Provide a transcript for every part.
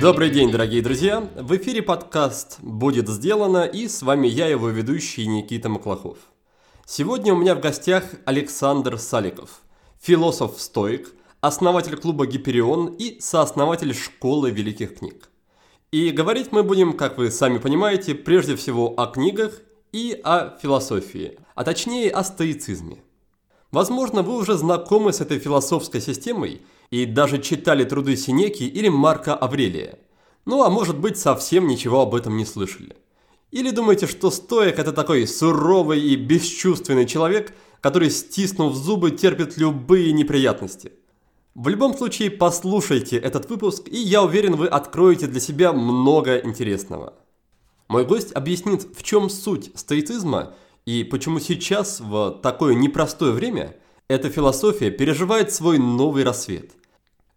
Добрый день, дорогие друзья! В эфире подкаст «Будет сделано» и с вами я, его ведущий Никита Маклахов. Сегодня у меня в гостях Александр Саликов, философ-стоик, основатель клуба «Гиперион» и сооснователь школы великих книг. И говорить мы будем, как вы сами понимаете, прежде всего о книгах и о философии, а точнее о стоицизме. Возможно, вы уже знакомы с этой философской системой и даже читали труды Синеки или Марка Аврелия. Ну а может быть совсем ничего об этом не слышали. Или думаете, что стоек это такой суровый и бесчувственный человек, который, стиснув зубы, терпит любые неприятности – в любом случае, послушайте этот выпуск, и я уверен, вы откроете для себя много интересного. Мой гость объяснит, в чем суть стоицизма и почему сейчас, в такое непростое время, эта философия переживает свой новый рассвет.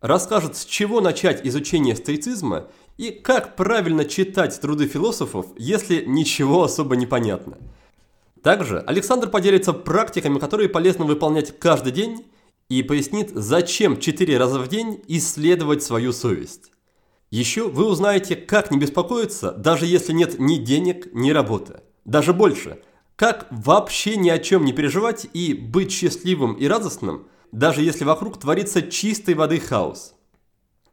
Расскажет, с чего начать изучение стоицизма и как правильно читать труды философов, если ничего особо не понятно. Также Александр поделится практиками, которые полезно выполнять каждый день и пояснит, зачем 4 раза в день исследовать свою совесть. Еще вы узнаете, как не беспокоиться, даже если нет ни денег, ни работы. Даже больше, как вообще ни о чем не переживать и быть счастливым и радостным, даже если вокруг творится чистой воды хаос.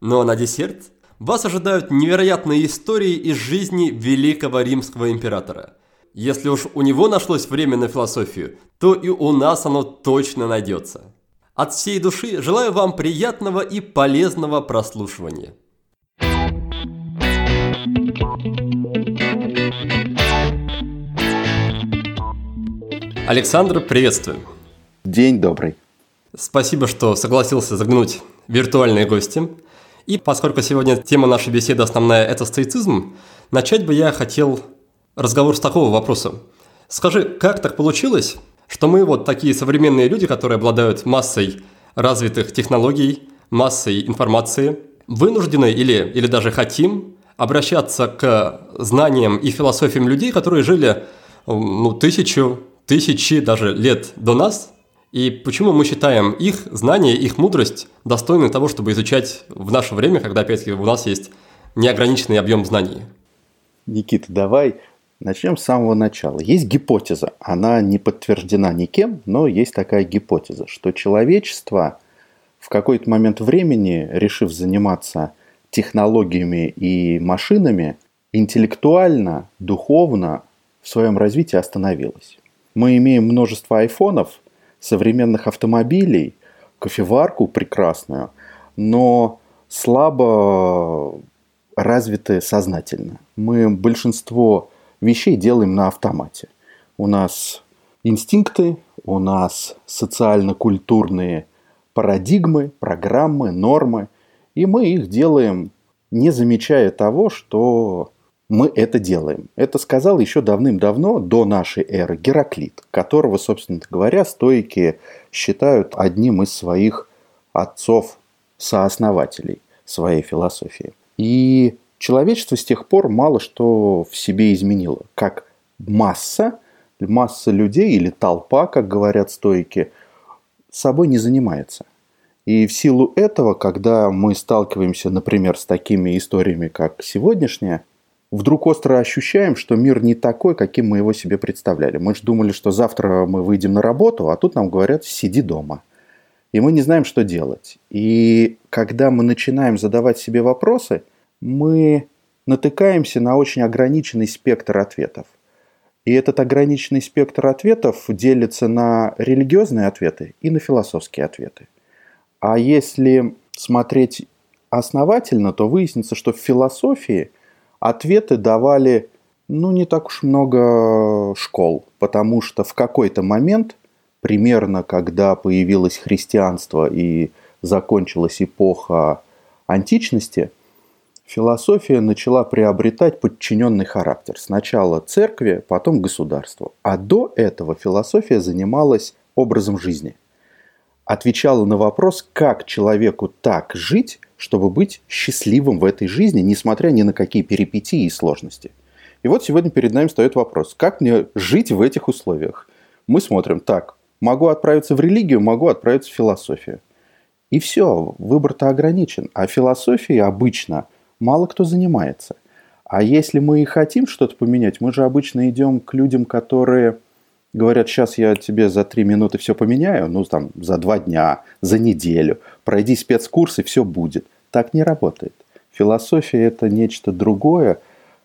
Но на десерт вас ожидают невероятные истории из жизни великого римского императора. Если уж у него нашлось время на философию, то и у нас оно точно найдется. От всей души желаю вам приятного и полезного прослушивания. Александр, приветствую. День добрый. Спасибо, что согласился заглянуть в виртуальные гости. И поскольку сегодня тема нашей беседы основная – это стоицизм, начать бы я хотел разговор с такого вопроса. Скажи, как так получилось, что мы вот такие современные люди, которые обладают массой развитых технологий, массой информации, вынуждены или, или даже хотим обращаться к знаниям и философиям людей, которые жили ну, тысячу, тысячи даже лет до нас, и почему мы считаем их знания, их мудрость достойны того, чтобы изучать в наше время, когда, опять-таки, у нас есть неограниченный объем знаний? Никита, давай Начнем с самого начала. Есть гипотеза, она не подтверждена никем, но есть такая гипотеза, что человечество в какой-то момент времени, решив заниматься технологиями и машинами, интеллектуально, духовно в своем развитии остановилось. Мы имеем множество айфонов, современных автомобилей, кофеварку прекрасную, но слабо развиты сознательно. Мы большинство вещей делаем на автомате. У нас инстинкты, у нас социально-культурные парадигмы, программы, нормы, и мы их делаем, не замечая того, что мы это делаем. Это сказал еще давным-давно, до нашей эры, Гераклит, которого, собственно говоря, стойки считают одним из своих отцов-сооснователей своей философии. И человечество с тех пор мало что в себе изменило. Как масса, масса людей или толпа, как говорят стойки, собой не занимается. И в силу этого, когда мы сталкиваемся, например, с такими историями, как сегодняшняя, вдруг остро ощущаем, что мир не такой, каким мы его себе представляли. Мы же думали, что завтра мы выйдем на работу, а тут нам говорят «сиди дома». И мы не знаем, что делать. И когда мы начинаем задавать себе вопросы – мы натыкаемся на очень ограниченный спектр ответов. И этот ограниченный спектр ответов делится на религиозные ответы и на философские ответы. А если смотреть основательно, то выяснится, что в философии ответы давали ну, не так уж много школ, потому что в какой-то момент, примерно когда появилось христианство и закончилась эпоха античности – философия начала приобретать подчиненный характер. Сначала церкви, потом государству. А до этого философия занималась образом жизни. Отвечала на вопрос, как человеку так жить, чтобы быть счастливым в этой жизни, несмотря ни на какие перипетии и сложности. И вот сегодня перед нами стоит вопрос, как мне жить в этих условиях? Мы смотрим, так, Могу отправиться в религию, могу отправиться в философию. И все, выбор-то ограничен. А философией обычно мало кто занимается. А если мы и хотим что-то поменять, мы же обычно идем к людям, которые говорят, сейчас я тебе за три минуты все поменяю, ну там за два дня, за неделю, пройди спецкурс и все будет. Так не работает. Философия это нечто другое,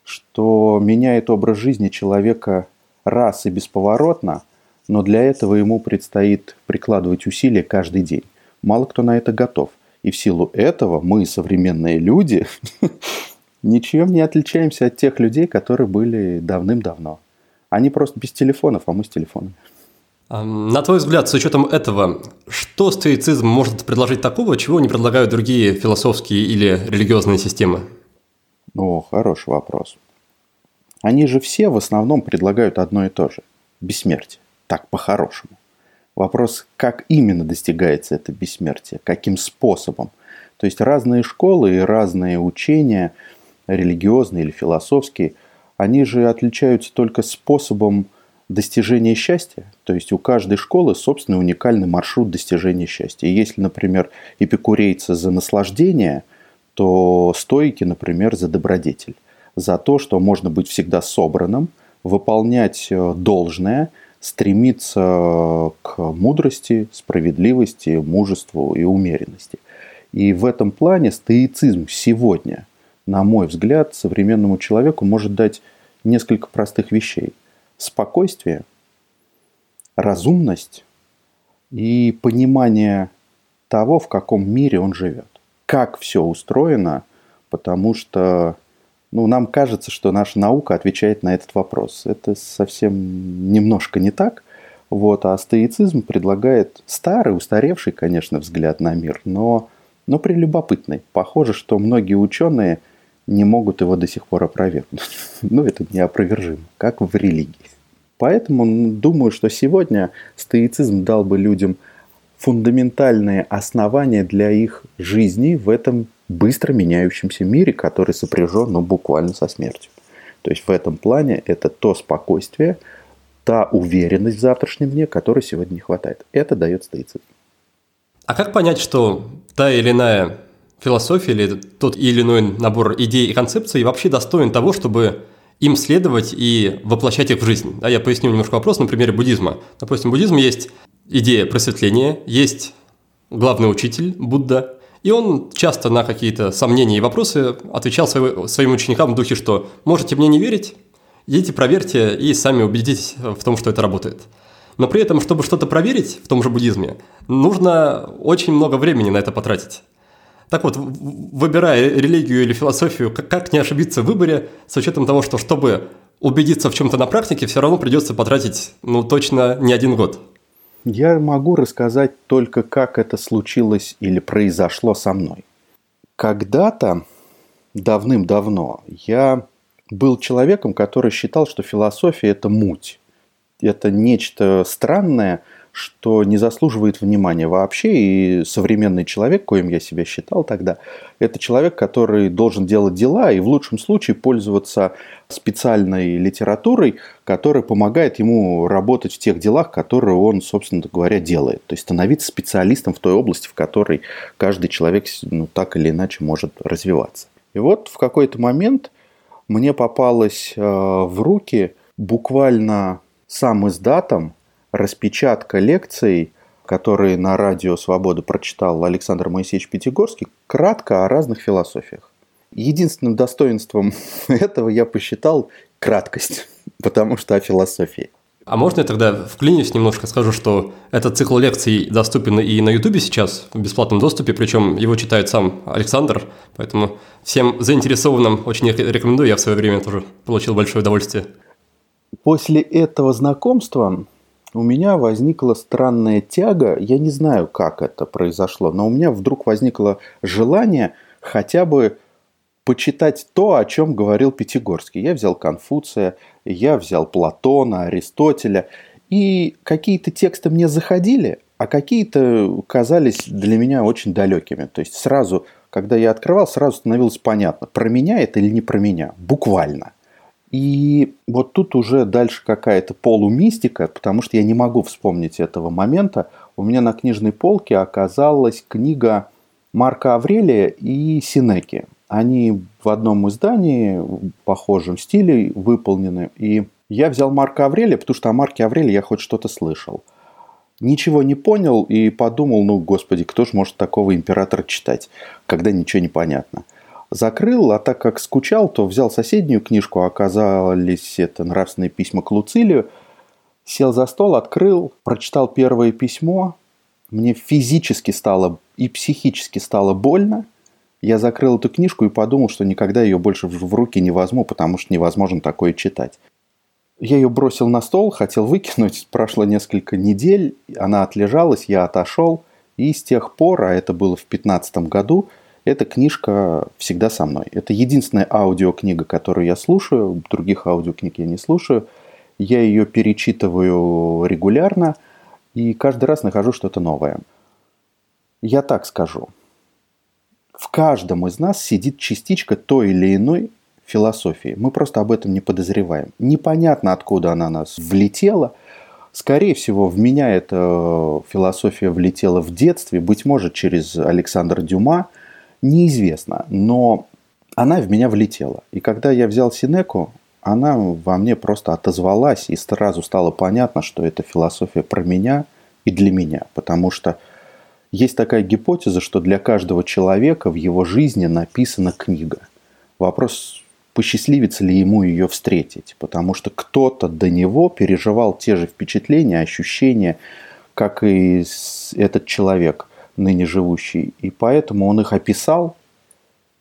что меняет образ жизни человека раз и бесповоротно, но для этого ему предстоит прикладывать усилия каждый день. Мало кто на это готов. И в силу этого мы, современные люди, ничем не отличаемся от тех людей, которые были давным-давно. Они просто без телефонов, а мы с телефонами. На твой взгляд, с учетом этого, что стоицизм может предложить такого, чего не предлагают другие философские или религиозные системы? О, хороший вопрос. Они же все в основном предлагают одно и то же – бессмертие. Так, по-хорошему. Вопрос, как именно достигается это бессмертие, каким способом. То есть разные школы и разные учения, религиозные или философские, они же отличаются только способом достижения счастья. То есть у каждой школы собственный уникальный маршрут достижения счастья. И если, например, эпикурейцы за наслаждение, то стойки, например, за добродетель. За то, что можно быть всегда собранным, выполнять э, должное, стремиться к мудрости, справедливости, мужеству и умеренности. И в этом плане стоицизм сегодня, на мой взгляд, современному человеку может дать несколько простых вещей – спокойствие, разумность и понимание того, в каком мире он живет. Как все устроено, потому что ну, нам кажется, что наша наука отвечает на этот вопрос. Это совсем немножко не так. Вот, а стоицизм предлагает старый, устаревший, конечно, взгляд на мир, но, но прелюбопытный. Похоже, что многие ученые – не могут его до сих пор опровергнуть. Ну, это неопровержимо, как в религии. Поэтому думаю, что сегодня стоицизм дал бы людям фундаментальные основания для их жизни в этом быстро меняющемся мире, который сопряжен ну, буквально со смертью. То есть в этом плане это то спокойствие, та уверенность в завтрашнем дне, которой сегодня не хватает. Это дает стоицизм. А как понять, что та или иная философия или тот или иной набор идей и концепций вообще достоин того, чтобы им следовать и воплощать их в жизнь. Да, я поясню немножко вопрос на примере буддизма. Допустим, в буддизме есть идея просветления, есть главный учитель Будда, и он часто на какие-то сомнения и вопросы отвечал своим ученикам в духе, что можете мне не верить, идите проверьте и сами убедитесь в том, что это работает. Но при этом, чтобы что-то проверить в том же буддизме, нужно очень много времени на это потратить. Так вот, выбирая религию или философию, как не ошибиться в выборе, с учетом того, что чтобы убедиться в чем-то на практике, все равно придется потратить, ну, точно не один год. Я могу рассказать только, как это случилось или произошло со мной. Когда-то, давным-давно, я был человеком, который считал, что философия – это муть. Это нечто странное – что не заслуживает внимания вообще. И современный человек, коим я себя считал тогда, это человек, который должен делать дела и в лучшем случае пользоваться специальной литературой, которая помогает ему работать в тех делах, которые он, собственно говоря, делает. То есть становиться специалистом в той области, в которой каждый человек ну, так или иначе может развиваться. И вот в какой-то момент мне попалось э, в руки буквально сам издатом распечатка лекций, которые на радио «Свобода» прочитал Александр Моисеевич Пятигорский, кратко о разных философиях. Единственным достоинством этого я посчитал краткость, потому что о философии. А можно я тогда вклинюсь немножко, скажу, что этот цикл лекций доступен и на Ютубе сейчас в бесплатном доступе, причем его читает сам Александр, поэтому всем заинтересованным очень рекомендую, я в свое время тоже получил большое удовольствие. После этого знакомства у меня возникла странная тяга, я не знаю, как это произошло, но у меня вдруг возникло желание хотя бы почитать то, о чем говорил Пятигорский. Я взял Конфуция, я взял Платона, Аристотеля, и какие-то тексты мне заходили, а какие-то казались для меня очень далекими. То есть сразу, когда я открывал, сразу становилось понятно, про меня это или не про меня, буквально. И вот тут уже дальше какая-то полумистика, потому что я не могу вспомнить этого момента. У меня на книжной полке оказалась книга Марка Аврелия и Синеки. Они в одном издании в похожем стиле выполнены. И я взял Марка Аврелия, потому что о Марке Аврелии я хоть что-то слышал. Ничего не понял и подумал, ну, господи, кто же может такого императора читать, когда ничего не понятно. Закрыл, а так как скучал, то взял соседнюю книжку, оказались это нравственные письма к Луцилию, сел за стол, открыл, прочитал первое письмо, мне физически стало и психически стало больно. Я закрыл эту книжку и подумал, что никогда ее больше в руки не возьму, потому что невозможно такое читать. Я ее бросил на стол, хотел выкинуть. Прошло несколько недель, она отлежалась, я отошел. И с тех пор, а это было в 2015 году, эта книжка всегда со мной. Это единственная аудиокнига, которую я слушаю. Других аудиокниг я не слушаю. Я ее перечитываю регулярно и каждый раз нахожу что-то новое. Я так скажу. В каждом из нас сидит частичка той или иной философии. Мы просто об этом не подозреваем. Непонятно, откуда она нас влетела. Скорее всего, в меня эта философия влетела в детстве, быть может, через Александра Дюма, неизвестно. Но она в меня влетела. И когда я взял Синеку, она во мне просто отозвалась, и сразу стало понятно, что это философия про меня и для меня. Потому что есть такая гипотеза, что для каждого человека в его жизни написана книга. Вопрос, посчастливится ли ему ее встретить, потому что кто-то до него переживал те же впечатления, ощущения, как и этот человек, ныне живущий. И поэтому он их описал,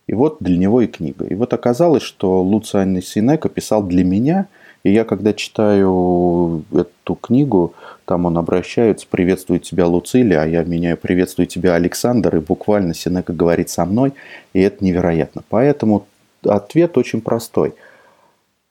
и вот для него и книга. И вот оказалось, что Луциан Синека писал для меня, и я, когда читаю эту книгу, там он обращается, приветствует тебя Луцилия, а я меняю приветствую тебя Александр, и буквально Синека говорит со мной, и это невероятно. Поэтому ответ очень простой.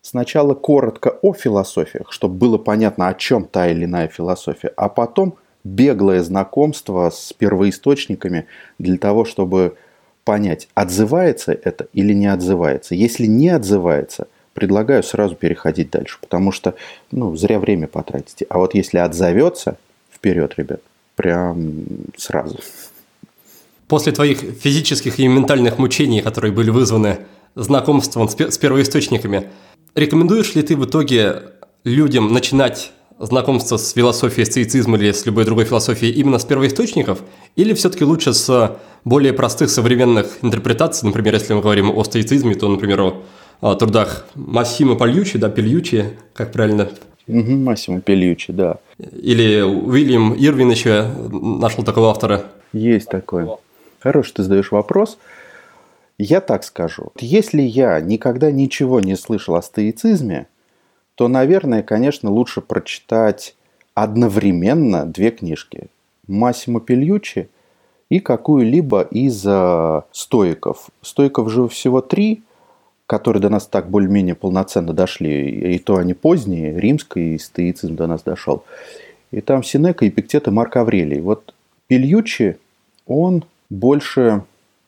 Сначала коротко о философиях, чтобы было понятно, о чем та или иная философия, а потом беглое знакомство с первоисточниками для того, чтобы понять, отзывается это или не отзывается. Если не отзывается, предлагаю сразу переходить дальше, потому что ну, зря время потратите. А вот если отзовется, вперед, ребят, прям сразу. После твоих физических и ментальных мучений, которые были вызваны знакомством с первоисточниками. Рекомендуешь ли ты в итоге людям начинать знакомство с философией стоицизма или с любой другой философией именно с первоисточников? Или все-таки лучше с более простых современных интерпретаций? Например, если мы говорим о стоицизме, то, например, о, о трудах Массимо Пальючи, да, Пельючи, как правильно? Угу, Массимо Пельючи, да. Или Уильям Ирвин еще нашел такого автора. Есть такой. Хороший ты задаешь вопрос. Я так скажу. Если я никогда ничего не слышал о стоицизме, то, наверное, конечно, лучше прочитать одновременно две книжки. Массимо Пельючи и какую-либо из э, стоиков. Стоиков же всего три, которые до нас так более-менее полноценно дошли. И то они поздние, римский стоицизм до нас дошел. И там Синека, Эпиктет и Марк Аврелий. Вот Пельючи, он больше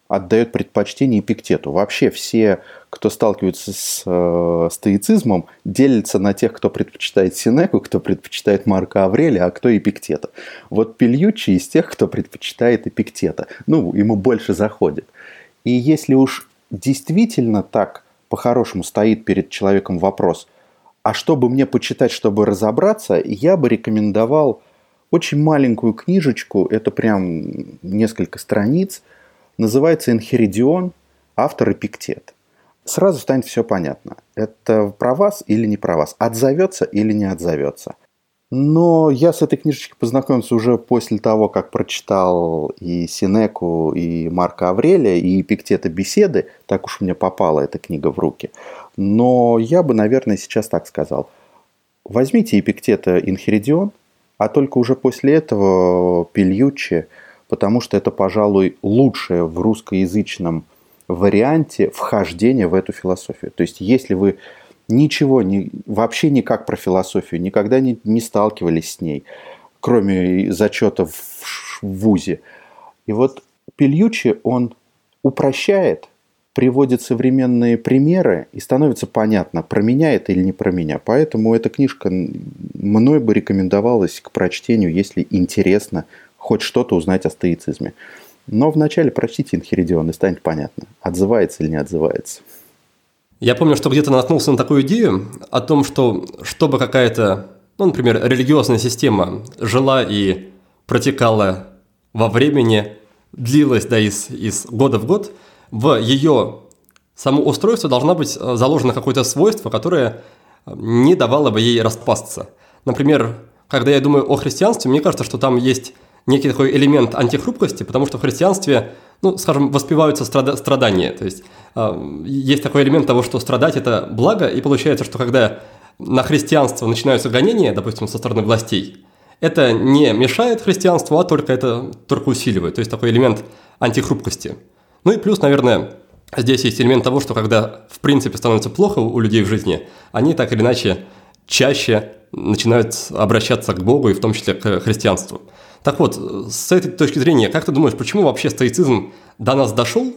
отдает предпочтение Эпиктету. Вообще все, кто сталкивается с э, стоицизмом, делятся на тех, кто предпочитает Синеку, кто предпочитает Марка Аврелия, а кто Эпиктета. Вот Пельючи из тех, кто предпочитает Эпиктета. Ну, ему больше заходит. И если уж действительно так по-хорошему стоит перед человеком вопрос, а что бы мне почитать, чтобы разобраться, я бы рекомендовал очень маленькую книжечку, это прям несколько страниц – Называется «Энхеридион», автор Эпиктет. Сразу станет все понятно. Это про вас или не про вас? Отзовется или не отзовется? Но я с этой книжечкой познакомился уже после того, как прочитал и Синеку, и Марка Аврелия, и Эпиктета беседы. Так уж мне попала эта книга в руки. Но я бы, наверное, сейчас так сказал. Возьмите Эпиктета Инхеридион, а только уже после этого Пельючи – потому что это, пожалуй, лучшее в русскоязычном варианте вхождение в эту философию. То есть, если вы ничего, не, вообще никак про философию, никогда не, не сталкивались с ней, кроме зачетов в, в ВУЗе. И вот Пельючи, он упрощает приводит современные примеры, и становится понятно, про меня это или не про меня. Поэтому эта книжка мной бы рекомендовалась к прочтению, если интересно хоть что-то узнать о стоицизме. Но вначале прочтите Инхеридион, и станет понятно, отзывается или не отзывается. Я помню, что где-то наткнулся на такую идею о том, что чтобы какая-то, ну, например, религиозная система жила и протекала во времени, длилась да, из, из года в год – в ее само устройство должна быть э, заложено какое-то свойство, которое не давало бы ей распасться. Например, когда я думаю о христианстве, мне кажется, что там есть некий такой элемент антихрупкости, потому что в христианстве, ну, скажем, воспеваются страда- страдания. То есть э, есть такой элемент того, что страдать – это благо, и получается, что когда на христианство начинаются гонения, допустим, со стороны властей, это не мешает христианству, а только это только усиливает. То есть такой элемент антихрупкости. Ну и плюс, наверное, здесь есть элемент того, что когда в принципе становится плохо у людей в жизни, они так или иначе чаще начинают обращаться к Богу и в том числе к христианству. Так вот, с этой точки зрения, как ты думаешь, почему вообще стоицизм до нас дошел,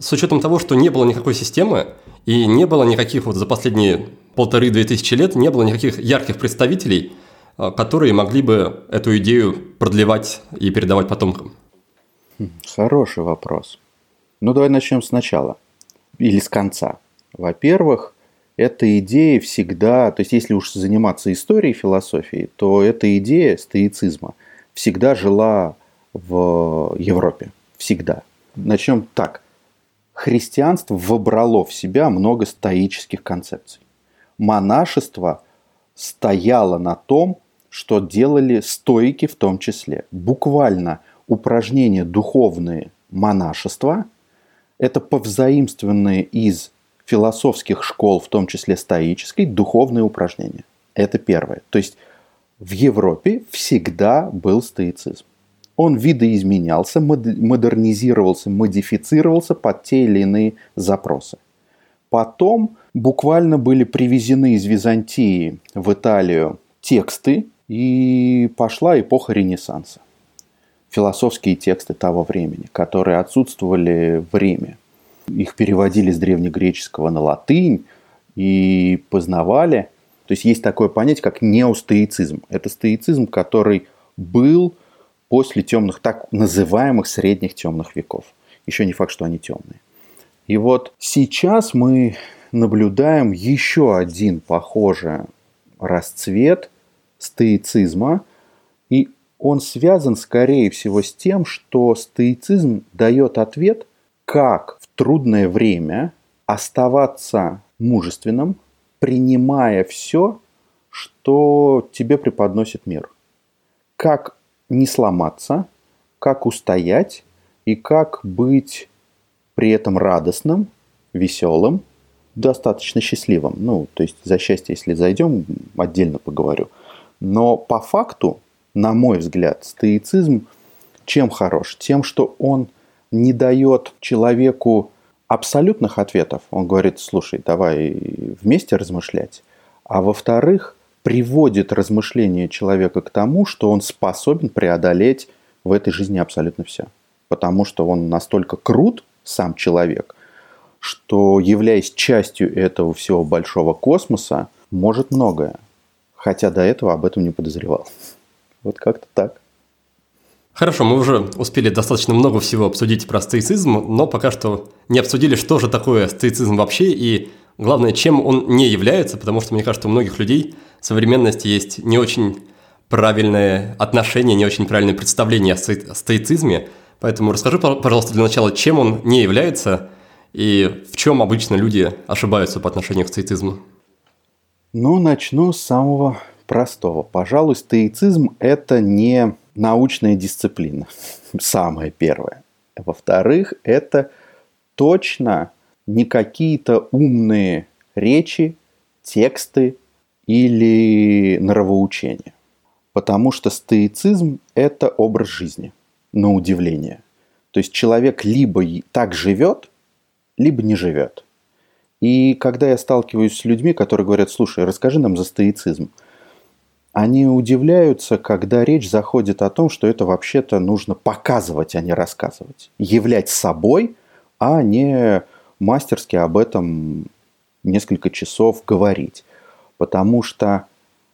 с учетом того, что не было никакой системы и не было никаких вот за последние полторы-две тысячи лет не было никаких ярких представителей, а, которые могли бы эту идею продлевать и передавать потомкам? Хороший вопрос. Ну, давай начнем сначала. Или с конца. Во-первых, эта идея всегда, то есть если уж заниматься историей философией, то эта идея стоицизма всегда жила в Европе. Всегда. Начнем так. Христианство вобрало в себя много стоических концепций. Монашество стояло на том, что делали стойки в том числе. Буквально упражнения духовные монашества – это повзаимствованные из философских школ, в том числе стоической, духовные упражнения. Это первое. То есть в Европе всегда был стоицизм. Он видоизменялся, модернизировался, модифицировался под те или иные запросы. Потом буквально были привезены из Византии в Италию тексты, и пошла эпоха Ренессанса философские тексты того времени, которые отсутствовали в Риме. Их переводили с древнегреческого на латынь и познавали. То есть есть такое понятие, как неостоицизм. Это стоицизм, который был после темных, так называемых средних темных веков. Еще не факт, что они темные. И вот сейчас мы наблюдаем еще один похожий расцвет стоицизма. И он связан, скорее всего, с тем, что стоицизм дает ответ, как в трудное время оставаться мужественным, принимая все, что тебе преподносит мир. Как не сломаться, как устоять и как быть при этом радостным, веселым, достаточно счастливым. Ну, то есть за счастье, если зайдем, отдельно поговорю. Но по факту на мой взгляд, стоицизм чем хорош? Тем, что он не дает человеку абсолютных ответов. Он говорит, слушай, давай вместе размышлять. А во-вторых, приводит размышления человека к тому, что он способен преодолеть в этой жизни абсолютно все. Потому что он настолько крут, сам человек, что, являясь частью этого всего большого космоса, может многое. Хотя до этого об этом не подозревал. Вот как-то так. Хорошо, мы уже успели достаточно много всего обсудить про стоицизм, но пока что не обсудили, что же такое стоицизм вообще и, главное, чем он не является, потому что, мне кажется, у многих людей в современности есть не очень правильное отношение, не очень правильное представление о стоицизме. Поэтому расскажи, пожалуйста, для начала, чем он не является и в чем обычно люди ошибаются по отношению к стоицизму. Ну, начну с самого простого. Пожалуй, стоицизм – это не научная дисциплина, самое первое. Во-вторых, это точно не какие-то умные речи, тексты или нравоучения. Потому что стоицизм – это образ жизни, на удивление. То есть человек либо так живет, либо не живет. И когда я сталкиваюсь с людьми, которые говорят, слушай, расскажи нам за стоицизм – они удивляются, когда речь заходит о том, что это вообще-то нужно показывать, а не рассказывать. Являть собой, а не мастерски об этом несколько часов говорить. Потому что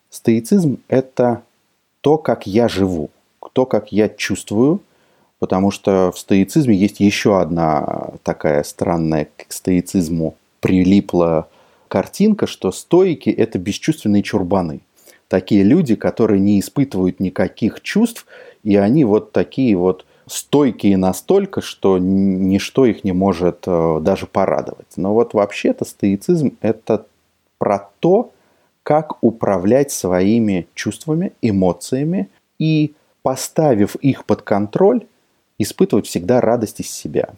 стоицизм – это то, как я живу, то, как я чувствую, потому что в стоицизме есть еще одна такая странная к стоицизму прилипла картинка, что стоики – это бесчувственные чурбаны. Такие люди, которые не испытывают никаких чувств, и они вот такие вот стойкие настолько, что ничто их не может э, даже порадовать. Но вот вообще-то стоицизм – это про то, как управлять своими чувствами, эмоциями и, поставив их под контроль, испытывать всегда радость из себя.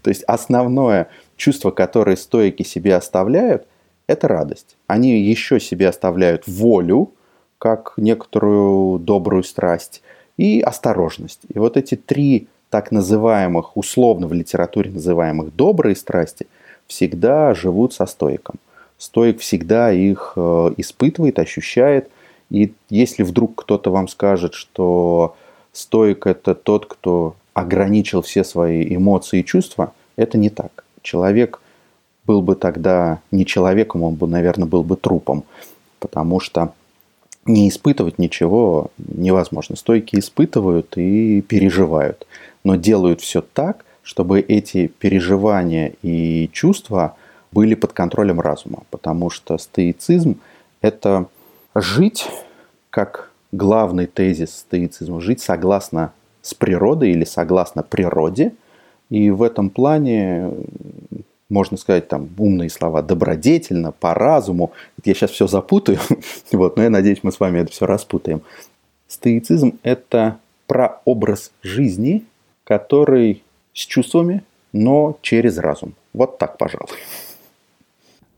То есть основное чувство, которое стойки себе оставляют, это радость. Они еще себе оставляют волю, как некоторую добрую страсть, и осторожность. И вот эти три так называемых, условно в литературе называемых добрые страсти, всегда живут со стоиком. Стоик всегда их э, испытывает, ощущает. И если вдруг кто-то вам скажет, что стоик это тот, кто ограничил все свои эмоции и чувства, это не так. Человек был бы тогда не человеком, он бы, наверное, был бы трупом. Потому что не испытывать ничего невозможно. Стойки испытывают и переживают, но делают все так, чтобы эти переживания и чувства были под контролем разума, потому что стоицизм – это жить, как главный тезис стоицизма, жить согласно с природой или согласно природе, и в этом плане можно сказать там умные слова, добродетельно, по разуму. Я сейчас все запутаю, вот, но я надеюсь, мы с вами это все распутаем. Стоицизм – это про образ жизни, который с чувствами, но через разум. Вот так, пожалуй.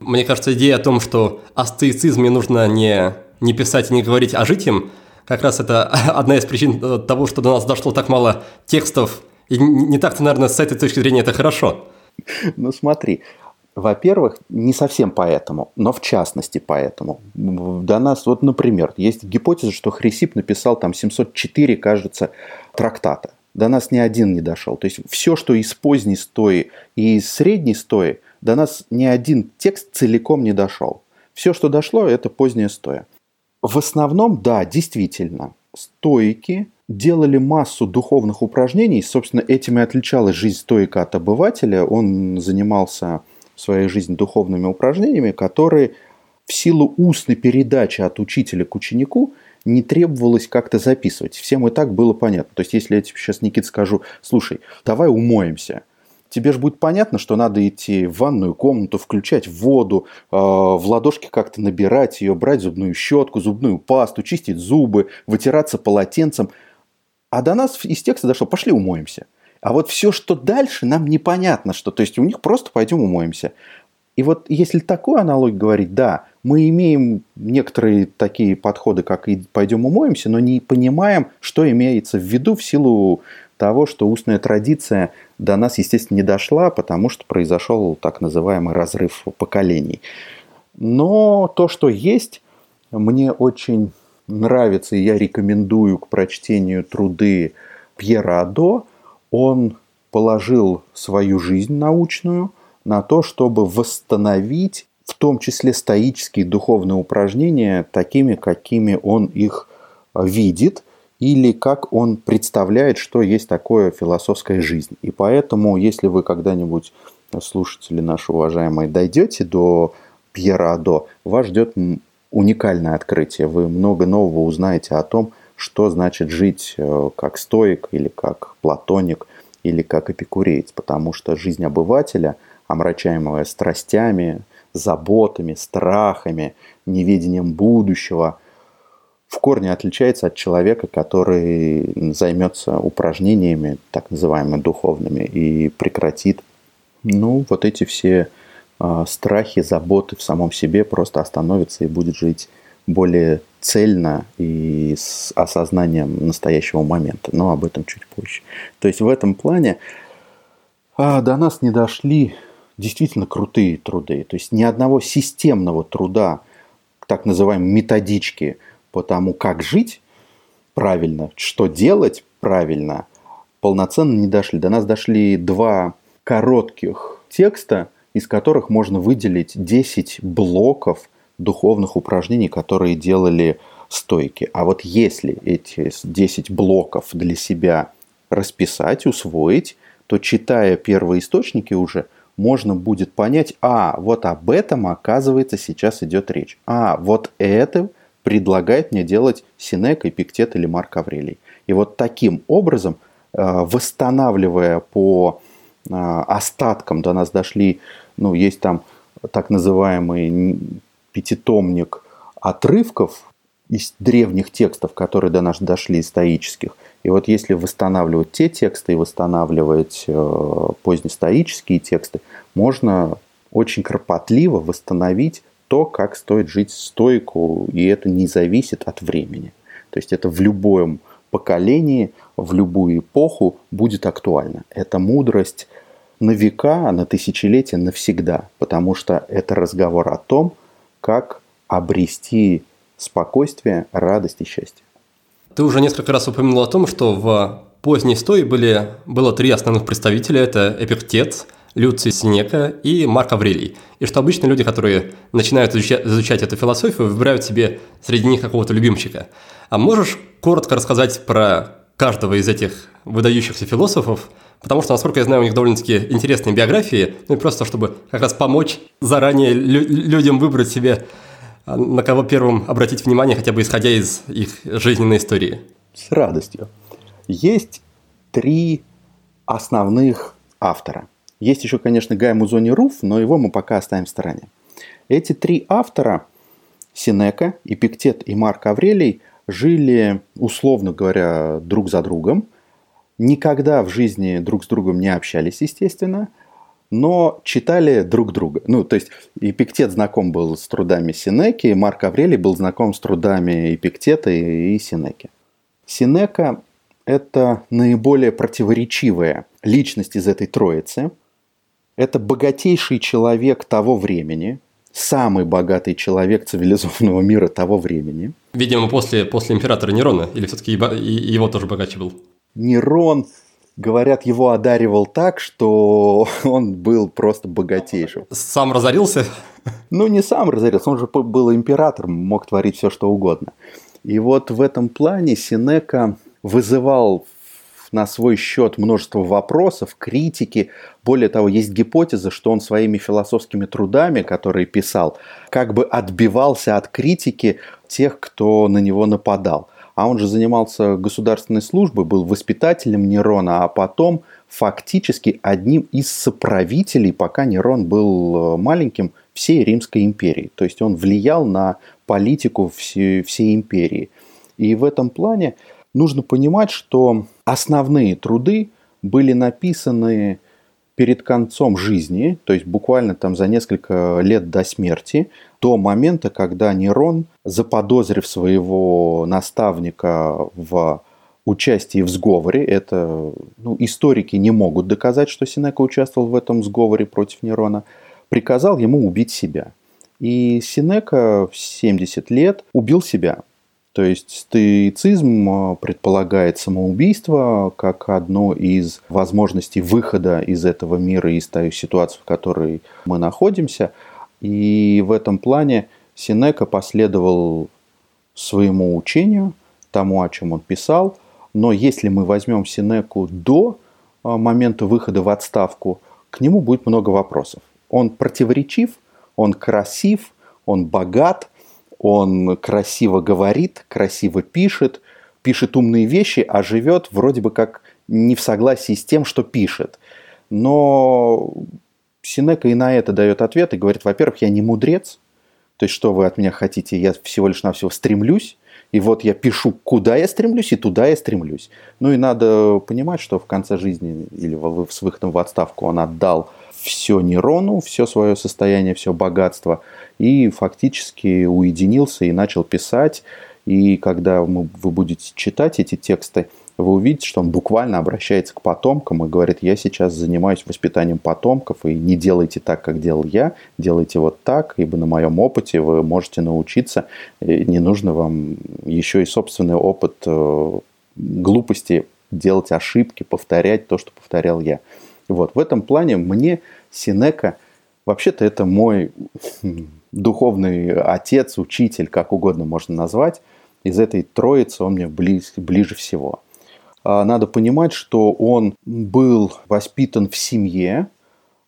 Мне кажется, идея о том, что о стоицизме нужно не, не писать и не говорить, а жить им, как раз это одна из причин того, что до нас дошло так мало текстов. И не так-то, наверное, с этой точки зрения это хорошо. Ну смотри, во-первых, не совсем поэтому, но в частности поэтому. До нас, вот, например, есть гипотеза, что Хрисип написал там 704, кажется, трактата. До нас ни один не дошел. То есть все, что из поздней стои и из средней стои, до нас ни один текст целиком не дошел. Все, что дошло, это поздняя стоя. В основном, да, действительно, стоики делали массу духовных упражнений. Собственно, этим и отличалась жизнь стоика от обывателя. Он занимался в своей жизни духовными упражнениями, которые в силу устной передачи от учителя к ученику не требовалось как-то записывать. Всем и так было понятно. То есть, если я тебе сейчас, Никит, скажу, слушай, давай умоемся – тебе же будет понятно, что надо идти в ванную комнату, включать воду, э, в ладошки как-то набирать ее, брать зубную щетку, зубную пасту, чистить зубы, вытираться полотенцем. А до нас из текста дошло, пошли умоемся. А вот все, что дальше, нам непонятно, что. То есть у них просто пойдем умоемся. И вот если такую аналогию говорить, да, мы имеем некоторые такие подходы, как и пойдем умоемся, но не понимаем, что имеется в виду в силу того, что устная традиция до нас, естественно, не дошла, потому что произошел так называемый разрыв поколений. Но то, что есть, мне очень нравится, и я рекомендую к прочтению труды Пьера Адо. Он положил свою жизнь научную на то, чтобы восстановить в том числе стоические духовные упражнения такими, какими он их видит – или как он представляет, что есть такое философская жизнь. И поэтому, если вы когда-нибудь, слушатели наши уважаемые, дойдете до Пьера Адо, вас ждет уникальное открытие. Вы много нового узнаете о том, что значит жить э, как стоик или как платоник или как эпикуреец, потому что жизнь обывателя, омрачаемая страстями, заботами, страхами, неведением будущего – в корне отличается от человека, который займется упражнениями, так называемыми духовными, и прекратит, ну, вот эти все страхи, заботы в самом себе, просто остановится и будет жить более цельно и с осознанием настоящего момента. Но об этом чуть позже. То есть в этом плане а, до нас не дошли действительно крутые труды. То есть ни одного системного труда, так называемой методички – по тому, как жить правильно, что делать правильно, полноценно не дошли. До нас дошли два коротких текста из которых можно выделить 10 блоков духовных упражнений, которые делали стойки. А вот если эти 10 блоков для себя расписать, усвоить, то читая первые источники уже, можно будет понять, а, вот об этом, оказывается, сейчас идет речь. А, вот это предлагает мне делать Синек, Эпиктет или Марк Аврелий. И вот таким образом, э, восстанавливая по остаткам, до нас дошли, ну, есть там так называемый пятитомник отрывков из древних текстов, которые до нас дошли, стоических. И вот если восстанавливать те тексты и восстанавливать э, позднестоические тексты, можно очень кропотливо восстановить то, как стоит жить стойку, и это не зависит от времени. То есть это в любом поколении, в любую эпоху будет актуально. Это мудрость на века, на тысячелетия, навсегда, потому что это разговор о том, как обрести спокойствие, радость и счастье. Ты уже несколько раз упомянул о том, что в поздней истории были, было три основных представителя. Это Эпиктет, Люций Синека и Марк Аврелий. И что обычно люди, которые начинают изучать, изучать эту философию, выбирают себе среди них какого-то любимчика. А можешь коротко рассказать про каждого из этих выдающихся философов, потому что, насколько я знаю, у них довольно-таки интересные биографии, ну и просто чтобы как раз помочь заранее лю- людям выбрать себе а на кого первым обратить внимание, хотя бы исходя из их жизненной истории? С радостью. Есть три основных автора. Есть еще, конечно, Гай Музони Руф, но его мы пока оставим в стороне. Эти три автора, Синека, Эпиктет и Марк Аврелий, жили, условно говоря, друг за другом. Никогда в жизни друг с другом не общались, естественно – но читали друг друга. Ну, то есть Эпиктет знаком был с трудами Синеки, Марк Аврелий был знаком с трудами Эпиктета и Синеки. Синека – это наиболее противоречивая личность из этой троицы. Это богатейший человек того времени, самый богатый человек цивилизованного мира того времени. Видимо, после, после императора Нерона, или все-таки его тоже богаче был? Нерон говорят, его одаривал так, что он был просто богатейшим. Сам разорился? Ну, не сам разорился, он же был императором, мог творить все, что угодно. И вот в этом плане Синека вызывал на свой счет множество вопросов, критики. Более того, есть гипотеза, что он своими философскими трудами, которые писал, как бы отбивался от критики тех, кто на него нападал а он же занимался государственной службой, был воспитателем Нерона, а потом фактически одним из соправителей, пока Нерон был э, маленьким, всей Римской империи. То есть он влиял на политику всей, всей империи. И в этом плане нужно понимать, что основные труды были написаны перед концом жизни, то есть буквально там за несколько лет до смерти, до момента, когда Нерон, заподозрив своего наставника в участии в сговоре, это ну, историки не могут доказать, что Синека участвовал в этом сговоре против Нерона, приказал ему убить себя. И Синека в 70 лет убил себя. То есть стоицизм э, предполагает самоубийство как одно из возможностей выхода из этого мира, из той ситуации, в которой мы находимся. И в этом плане Синека последовал своему учению, тому, о чем он писал. Но если мы возьмем Синеку до э, момента выхода в отставку, к нему будет много вопросов. Он противоречив, он красив, он богат – он красиво говорит, красиво пишет, пишет умные вещи, а живет вроде бы как не в согласии с тем, что пишет. Но Синека и на это дает ответ и говорит, во-первых, я не мудрец, то есть что вы от меня хотите, я всего лишь навсего стремлюсь, и вот я пишу, куда я стремлюсь, и туда я стремлюсь. Ну и надо понимать, что в конце жизни или с выходом в отставку он отдал все Нерону, все свое состояние, все богатство, и фактически уединился и начал писать. И когда вы будете читать эти тексты, вы увидите, что он буквально обращается к потомкам и говорит, я сейчас занимаюсь воспитанием потомков, и не делайте так, как делал я, делайте вот так, ибо на моем опыте вы можете научиться, не нужно вам еще и собственный опыт э, глупости делать ошибки, повторять то, что повторял я. Вот. В этом плане мне Синека Вообще-то это мой духовный отец, учитель, как угодно можно назвать. Из этой троицы он мне близ, ближе всего. А, надо понимать, что он был воспитан в семье,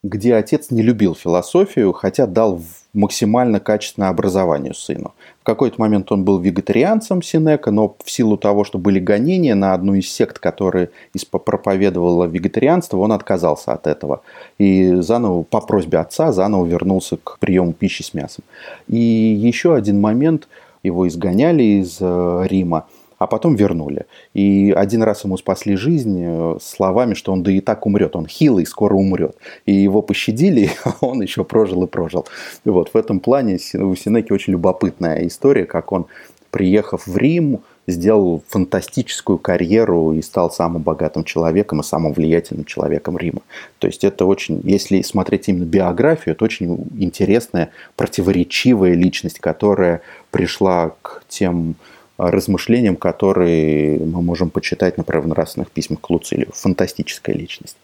где отец не любил философию, хотя дал максимально качественное образование сыну. В какой-то момент он был вегетарианцем Синека, но в силу того, что были гонения на одну из сект, которая проповедовала вегетарианство, он отказался от этого. И заново, по просьбе отца, заново вернулся к приему пищи с мясом. И еще один момент, его изгоняли из э, Рима – а потом вернули. И один раз ему спасли жизнь э, словами, что он да и так умрет, он хилый, скоро умрет. И его пощадили, а он еще прожил и прожил. Вот в этом плане у Синеки очень любопытная история, как он, приехав в Рим, сделал фантастическую карьеру и стал самым богатым человеком и самым влиятельным человеком Рима. То есть это очень, если смотреть именно биографию, это очень интересная, противоречивая личность, которая пришла к тем размышлениям, которые мы можем почитать, например, в нравственных письмах к Луцилию. Фантастическая личность.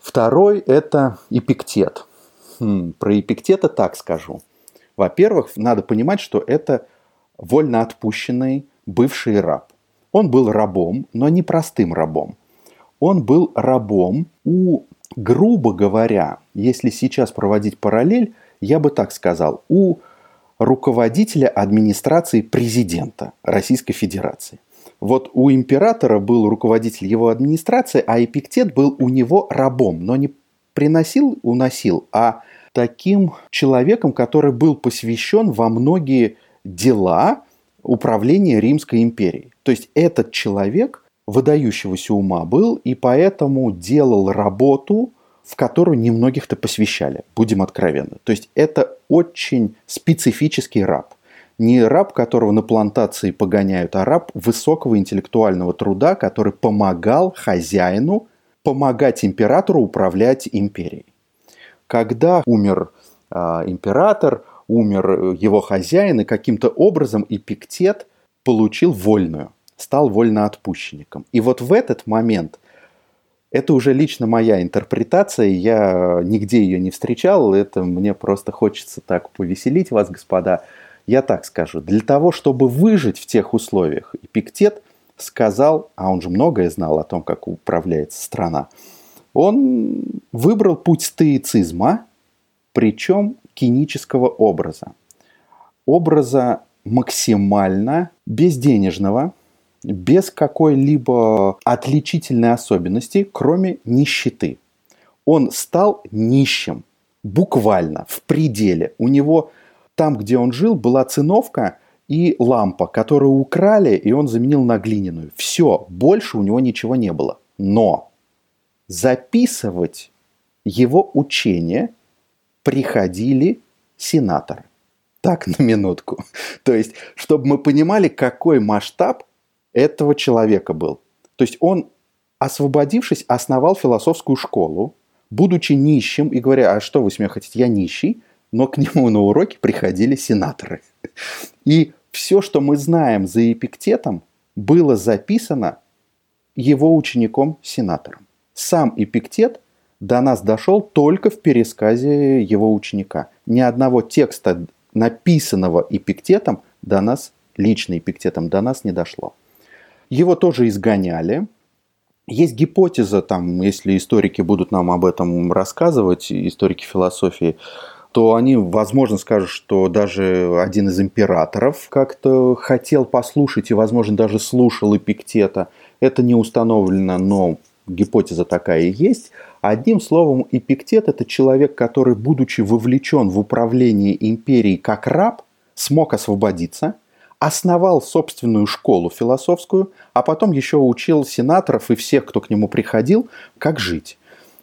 Второй – это Эпиктет. Хм, про Эпиктета так скажу. Во-первых, надо понимать, что это вольно отпущенный бывший раб. Он был рабом, но не простым рабом. Он был рабом у, грубо говоря, если сейчас проводить параллель, я бы так сказал, у руководителя администрации президента Российской Федерации. Вот у императора был руководитель его администрации, а Эпиктет был у него рабом, но не приносил, уносил, а таким человеком, который был посвящен во многие дела управления Римской империей. То есть этот человек выдающегося ума был и поэтому делал работу в которую немногих-то посвящали, будем откровенны. То есть это очень специфический раб. Не раб, которого на плантации погоняют, а раб высокого интеллектуального труда, который помогал хозяину помогать императору управлять империей. Когда умер э, император, умер его хозяин, и каким-то образом Эпиктет получил вольную, стал вольноотпущенником. И вот в этот момент это уже лично моя интерпретация, я нигде ее не встречал, это мне просто хочется так повеселить вас, господа. Я так скажу, для того, чтобы выжить в тех условиях, Эпиктет сказал, а он же многое знал о том, как управляется страна, он выбрал путь стоицизма, причем кинического образа. Образа максимально безденежного, без какой-либо отличительной особенности, кроме нищеты. Он стал нищим, буквально, в пределе. У него там, где он жил, была циновка и лампа, которую украли, и он заменил на глиняную. Все, больше у него ничего не было. Но записывать его учение приходили сенаторы. Так, на минутку. То есть, чтобы мы понимали, какой масштаб этого человека был. То есть он, освободившись, основал философскую школу, будучи нищим, и говоря, а что вы с меня хотите, я нищий, но к нему на уроки приходили сенаторы. И все, что мы знаем за Эпиктетом, было записано его учеником-сенатором. Сам Эпиктет до нас дошел только в пересказе его ученика. Ни одного текста, написанного Эпиктетом, до нас, лично Эпиктетом, до нас не дошло. Его тоже изгоняли. Есть гипотеза, там, если историки будут нам об этом рассказывать, историки философии, то они, возможно, скажут, что даже один из императоров как-то хотел послушать и, возможно, даже слушал Эпиктета. Это не установлено, но гипотеза такая и есть. Одним словом, Эпиктет – это человек, который, будучи вовлечен в управление империей как раб, смог освободиться – основал собственную школу философскую, а потом еще учил сенаторов и всех, кто к нему приходил, как жить.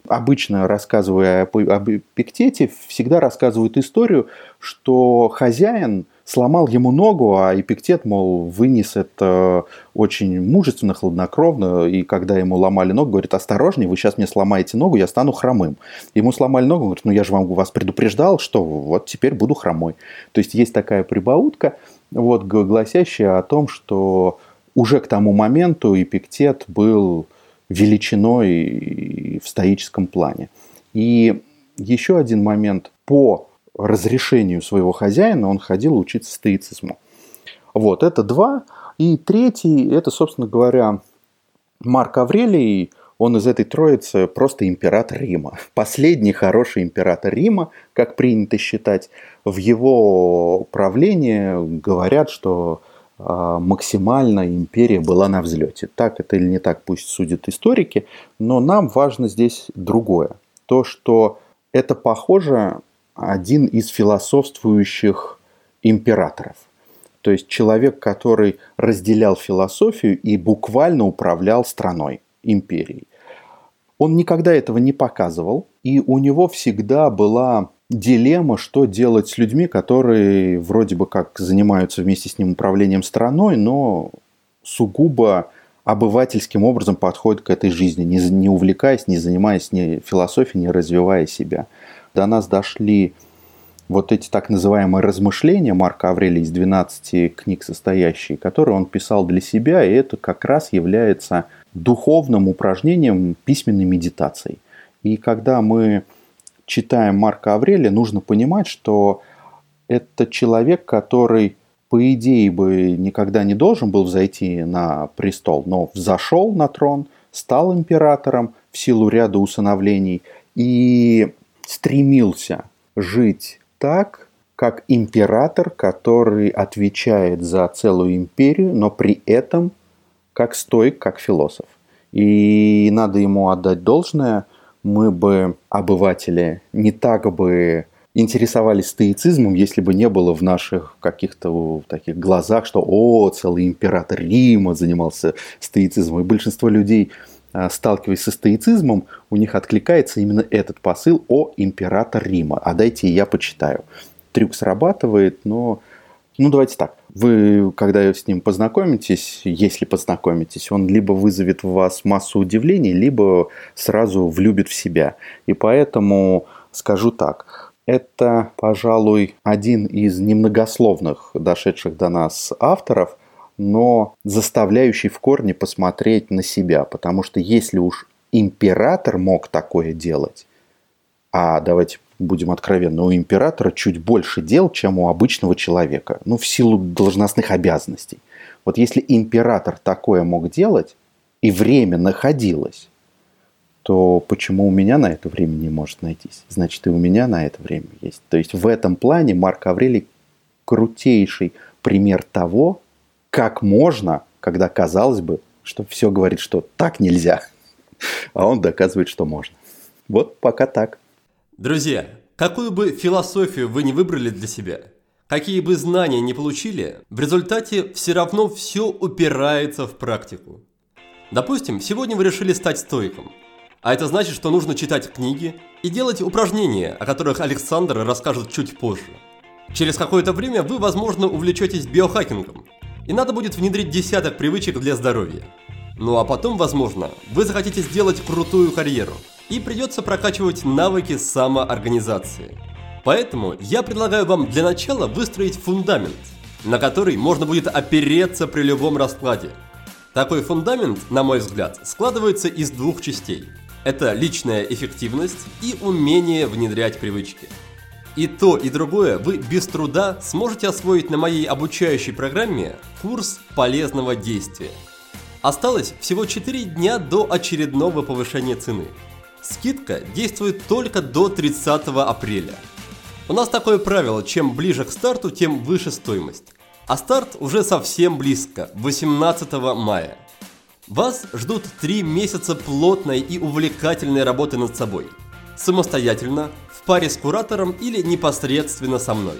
Обычно, рассказывая об Эпиктете, всегда рассказывают историю, что хозяин сломал ему ногу, а Эпиктет, мол, вынес это очень мужественно, хладнокровно, и когда ему ломали ногу, говорит, осторожнее, вы сейчас мне сломаете ногу, я стану хромым. Ему сломали ногу, говорит, ну я же вам вас предупреждал, что вот теперь буду хромой. То есть есть такая прибаутка, вот, гласящая о том, что уже к тому моменту Эпиктет был величиной в стоическом плане. И еще один момент по разрешению своего хозяина он ходил учиться стоицизму. Вот, это два. И третий, это, собственно говоря, Марк Аврелий, он из этой троицы просто император Рима. Последний хороший император Рима, как принято считать. В его правлении говорят, что а, максимально империя была на взлете. Так это или не так, пусть судят историки, но нам важно здесь другое. То, что это похоже один из философствующих императоров. То есть человек, который разделял философию и буквально управлял страной, империей. Он никогда этого не показывал, и у него всегда была дилемма, что делать с людьми, которые вроде бы как занимаются вместе с ним управлением страной, но сугубо обывательским образом подходят к этой жизни, не, не увлекаясь, не занимаясь ни философией, не развивая себя. До нас дошли вот эти так называемые размышления Марка Аврелия из 12 книг состоящие, которые он писал для себя, и это как раз является духовным упражнением письменной медитацией. И когда мы читаем Марка Аврелия, нужно понимать, что это человек, который, по идее, бы никогда не должен был взойти на престол, но взошел на трон, стал императором в силу ряда усыновлений и стремился жить так, как император, который отвечает за целую империю, но при этом как стоик, как философ. И надо ему отдать должное – мы бы, обыватели, не так бы интересовались стоицизмом, если бы не было в наших каких-то таких глазах, что «О, целый император Рима занимался стоицизмом». И большинство людей, а, сталкиваясь со стоицизмом, у них откликается именно этот посыл «О, император Рима». А дайте я почитаю. Трюк срабатывает, но ну, давайте так. Вы, когда с ним познакомитесь, если познакомитесь, он либо вызовет в вас массу удивлений, либо сразу влюбит в себя. И поэтому скажу так. Это, пожалуй, один из немногословных дошедших до нас авторов, но заставляющий в корне посмотреть на себя. Потому что если уж император мог такое делать, а давайте будем откровенны, у императора чуть больше дел, чем у обычного человека. Ну, в силу должностных обязанностей. Вот если император такое мог делать, и время находилось, то почему у меня на это время не может найтись? Значит, и у меня на это время есть. То есть в этом плане Марк Аврелий крутейший пример того, как можно, когда казалось бы, что все говорит, что так нельзя, а он доказывает, что можно. Вот пока так. Друзья, какую бы философию вы не выбрали для себя, какие бы знания не получили, в результате все равно все упирается в практику. Допустим, сегодня вы решили стать стойком. А это значит, что нужно читать книги и делать упражнения, о которых Александр расскажет чуть позже. Через какое-то время вы, возможно, увлечетесь биохакингом, и надо будет внедрить десяток привычек для здоровья. Ну а потом, возможно, вы захотите сделать крутую карьеру – и придется прокачивать навыки самоорганизации. Поэтому я предлагаю вам для начала выстроить фундамент, на который можно будет опереться при любом раскладе. Такой фундамент, на мой взгляд, складывается из двух частей. Это личная эффективность и умение внедрять привычки. И то, и другое вы без труда сможете освоить на моей обучающей программе курс полезного действия. Осталось всего 4 дня до очередного повышения цены – Скидка действует только до 30 апреля. У нас такое правило, чем ближе к старту, тем выше стоимость. А старт уже совсем близко, 18 мая. Вас ждут 3 месяца плотной и увлекательной работы над собой. Самостоятельно, в паре с куратором или непосредственно со мной.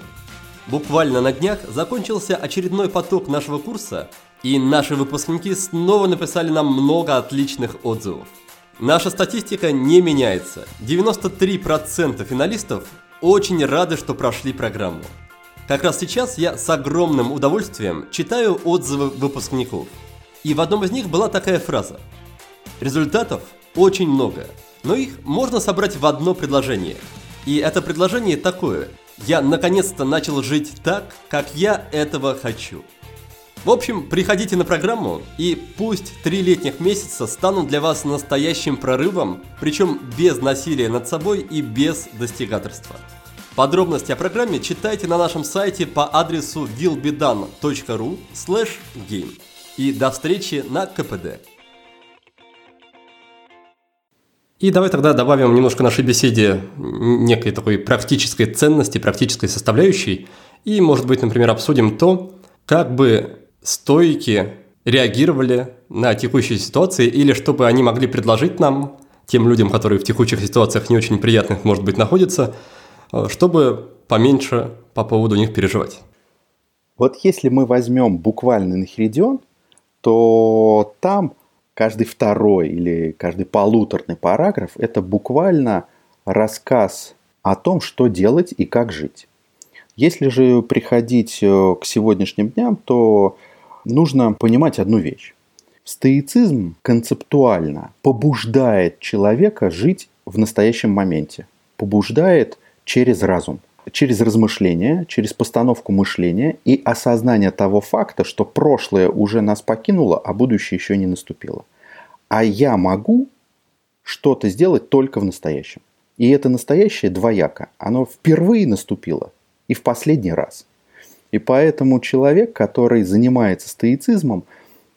Буквально на днях закончился очередной поток нашего курса, и наши выпускники снова написали нам много отличных отзывов. Наша статистика не меняется. 93% финалистов очень рады, что прошли программу. Как раз сейчас я с огромным удовольствием читаю отзывы выпускников. И в одном из них была такая фраза. Результатов очень много, но их можно собрать в одно предложение. И это предложение такое. Я наконец-то начал жить так, как я этого хочу. В общем, приходите на программу, и пусть три летних месяца станут для вас настоящим прорывом, причем без насилия над собой и без достигаторства. Подробности о программе читайте на нашем сайте по адресу willbedone.ru game. И до встречи на КПД. И давай тогда добавим немножко нашей беседе некой такой практической ценности, практической составляющей. И, может быть, например, обсудим то, как бы стойки реагировали на текущие ситуации или что бы они могли предложить нам, тем людям, которые в текущих ситуациях не очень приятных, может быть, находятся, э, чтобы поменьше по поводу них переживать. Вот если мы возьмем буквально Нахиридион, то там каждый второй или каждый полуторный параграф – это буквально рассказ о том, что делать и как жить. Если же приходить э, к сегодняшним дням, то нужно понимать одну вещь. Стоицизм концептуально побуждает человека жить в настоящем моменте. Побуждает через разум, через размышления, через постановку мышления и осознание того факта, что прошлое уже нас покинуло, а будущее еще не наступило. А я могу что-то сделать только в настоящем. И это настоящее двояко. Оно впервые наступило и в последний раз. И поэтому человек, который занимается стоицизмом,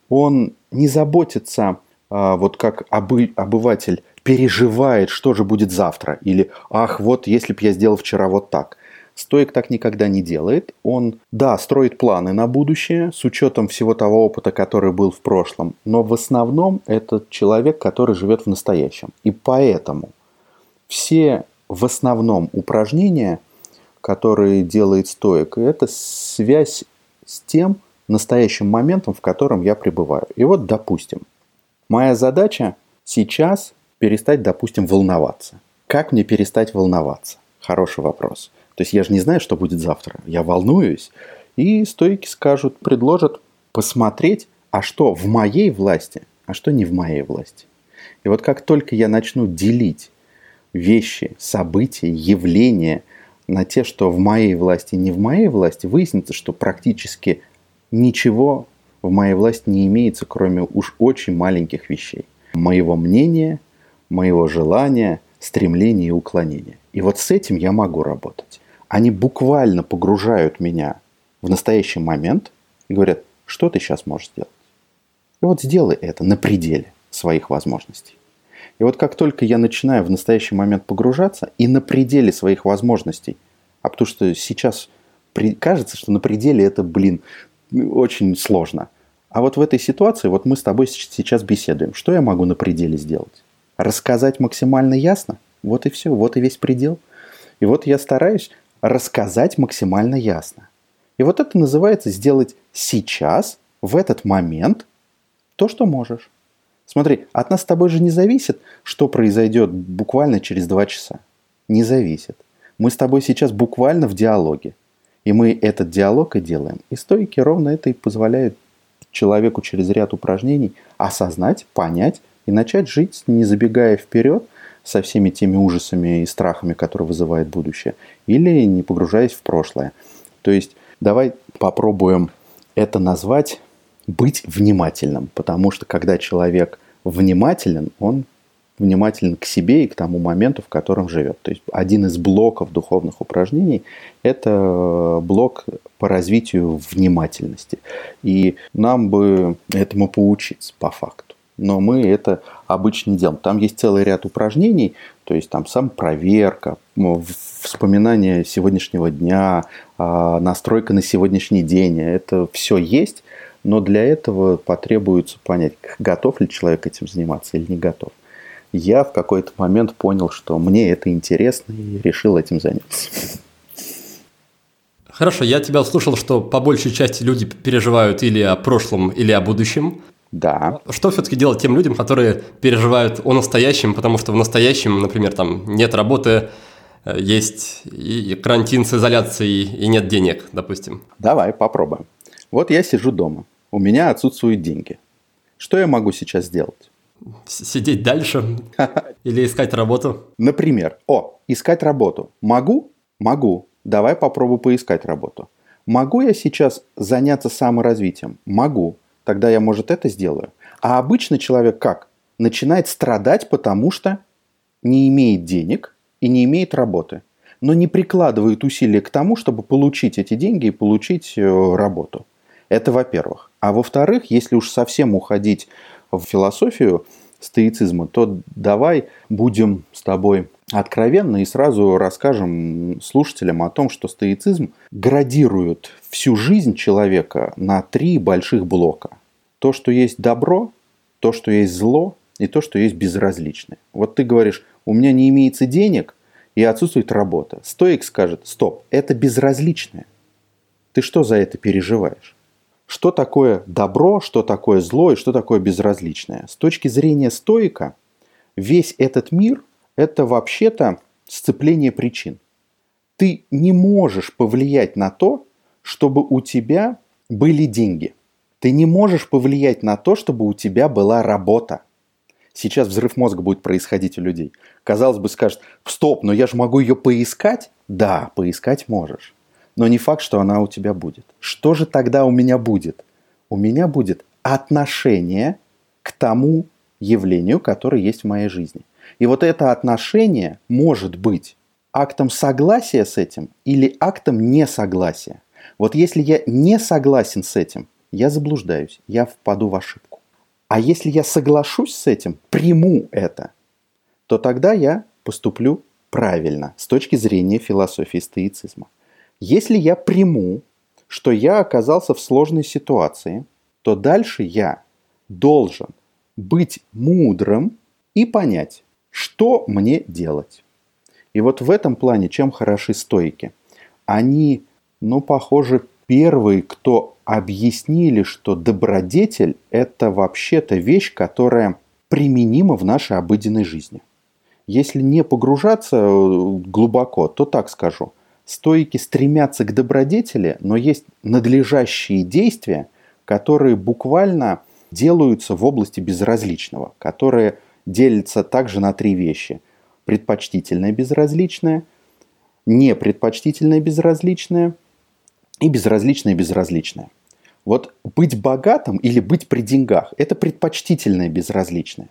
он не заботится, а, вот как обы, обыватель переживает, что же будет завтра. Или, ах, вот если бы я сделал вчера вот так. Стоик так никогда не делает. Он, да, строит планы на будущее с учетом всего того опыта, который был в прошлом. Но в основном это человек, который живет в настоящем. И поэтому все в основном упражнения, которые делает стоик, это связь с тем, настоящим моментом, в котором я пребываю. И вот, допустим, моя задача сейчас перестать, допустим, волноваться. Как мне перестать волноваться? Хороший вопрос. То есть я же не знаю, что будет завтра. Я волнуюсь. И стойки скажут, предложат посмотреть, а что в моей власти, а что не в моей власти. И вот как только я начну делить вещи, события, явления на те, что в моей власти, не в моей власти, выяснится, что практически ничего в моей власти не имеется, кроме уж очень маленьких вещей. Моего мнения, моего желания, стремления и уклонения. И вот с этим я могу работать. Они буквально погружают меня в настоящий момент и говорят, что ты сейчас можешь сделать. И вот сделай это на пределе своих возможностей. И вот как только я начинаю в настоящий момент погружаться и на пределе своих возможностей, а потому что сейчас кажется, что на пределе это, блин, очень сложно. А вот в этой ситуации, вот мы с тобой сейчас беседуем. Что я могу на пределе сделать? Рассказать максимально ясно? Вот и все, вот и весь предел. И вот я стараюсь рассказать максимально ясно. И вот это называется сделать сейчас, в этот момент, то, что можешь. Смотри, от нас с тобой же не зависит, что произойдет буквально через два часа. Не зависит. Мы с тобой сейчас буквально в диалоге. И мы этот диалог и делаем. И стойки ровно это и позволяют человеку через ряд упражнений осознать, понять и начать жить, не забегая вперед со всеми теми ужасами и страхами, которые вызывает будущее, или не погружаясь в прошлое. То есть давай попробуем это назвать быть внимательным, потому что когда человек внимателен, он внимателен к себе и к тому моменту, в котором живет. То есть один из блоков духовных упражнений – это блок по развитию внимательности. И нам бы этому поучиться по факту. Но мы это обычно не делаем. Там есть целый ряд упражнений, то есть там сам проверка, вспоминание сегодняшнего дня, а, настройка на сегодняшний день. Это все есть, но для этого потребуется понять, готов ли человек этим заниматься или не готов я в какой-то момент понял, что мне это интересно и решил этим заняться. Хорошо, я тебя услышал, что по большей части люди переживают или о прошлом, или о будущем. Да. Что все-таки делать тем людям, которые переживают о настоящем, потому что в настоящем, например, там нет работы, э, есть и карантин с изоляцией, и нет денег, допустим? Давай попробуем. Вот я сижу дома, у меня отсутствуют деньги. Что я могу сейчас сделать? Сидеть дальше или искать работу? Например, о, искать работу. Могу? Могу. Давай попробую поискать работу. Могу я сейчас заняться саморазвитием? Могу. Тогда я, может, это сделаю. А обычно человек как? Начинает страдать, потому что не имеет денег и не имеет работы. но не прикладывают усилия к тому, чтобы получить эти деньги и получить э, работу. Это во-первых. А во-вторых, если уж совсем уходить в философию стоицизма, то давай будем с тобой откровенны и сразу расскажем слушателям о том, что стоицизм градирует всю жизнь человека на три больших блока. То, что есть добро, то, что есть зло и то, что есть безразличное. Вот ты говоришь, у меня не имеется денег и отсутствует работа. Стоик скажет, стоп, это безразличное. Ты что за это переживаешь? Что такое добро, что такое зло и что такое безразличное? С точки зрения стоика, весь этот мир – это вообще-то сцепление причин. Ты не можешь повлиять на то, чтобы у тебя были деньги. Ты не можешь повлиять на то, чтобы у тебя была работа. Сейчас взрыв мозга будет происходить у людей. Казалось бы, скажет, стоп, но я же могу ее поискать. Да, поискать можешь но не факт, что она у тебя будет. Что же тогда у меня будет? У меня будет отношение к тому явлению, которое есть в моей жизни. И вот это отношение может быть актом согласия с этим или актом несогласия. Вот если я не согласен с этим, я заблуждаюсь, я впаду в ошибку. А если я соглашусь с этим, приму это, то тогда я поступлю правильно с точки зрения философии стоицизма. Если я приму, что я оказался в сложной ситуации, то дальше я должен быть мудрым и понять, что мне делать. И вот в этом плане чем хороши стойки? Они, ну, похоже, первые, кто объяснили, что добродетель – это вообще-то вещь, которая применима в нашей обыденной жизни. Если не погружаться э, глубоко, то так скажу – Стоики стремятся к добродетели, но есть надлежащие действия, которые буквально делаются в области безразличного, которые делятся также на три вещи. Предпочтительное безразличное, непредпочтительное безразличное и безразличное безразличное. Вот быть богатым или быть при деньгах – это предпочтительное безразличное.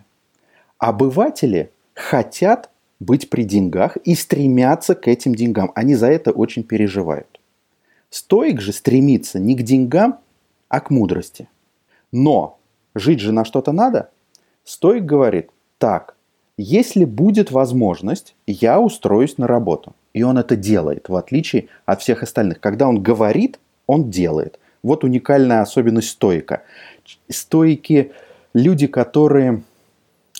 Обыватели хотят быть при деньгах и стремятся к этим деньгам. Они за это очень переживают. Стоик же стремится не к деньгам, а к мудрости. Но жить же на что-то надо. Стоик говорит, так, если будет возможность, я устроюсь на работу. И он это делает, в отличие от всех остальных. Когда он говорит, он делает. Вот уникальная особенность стоика. Стоики – люди, которые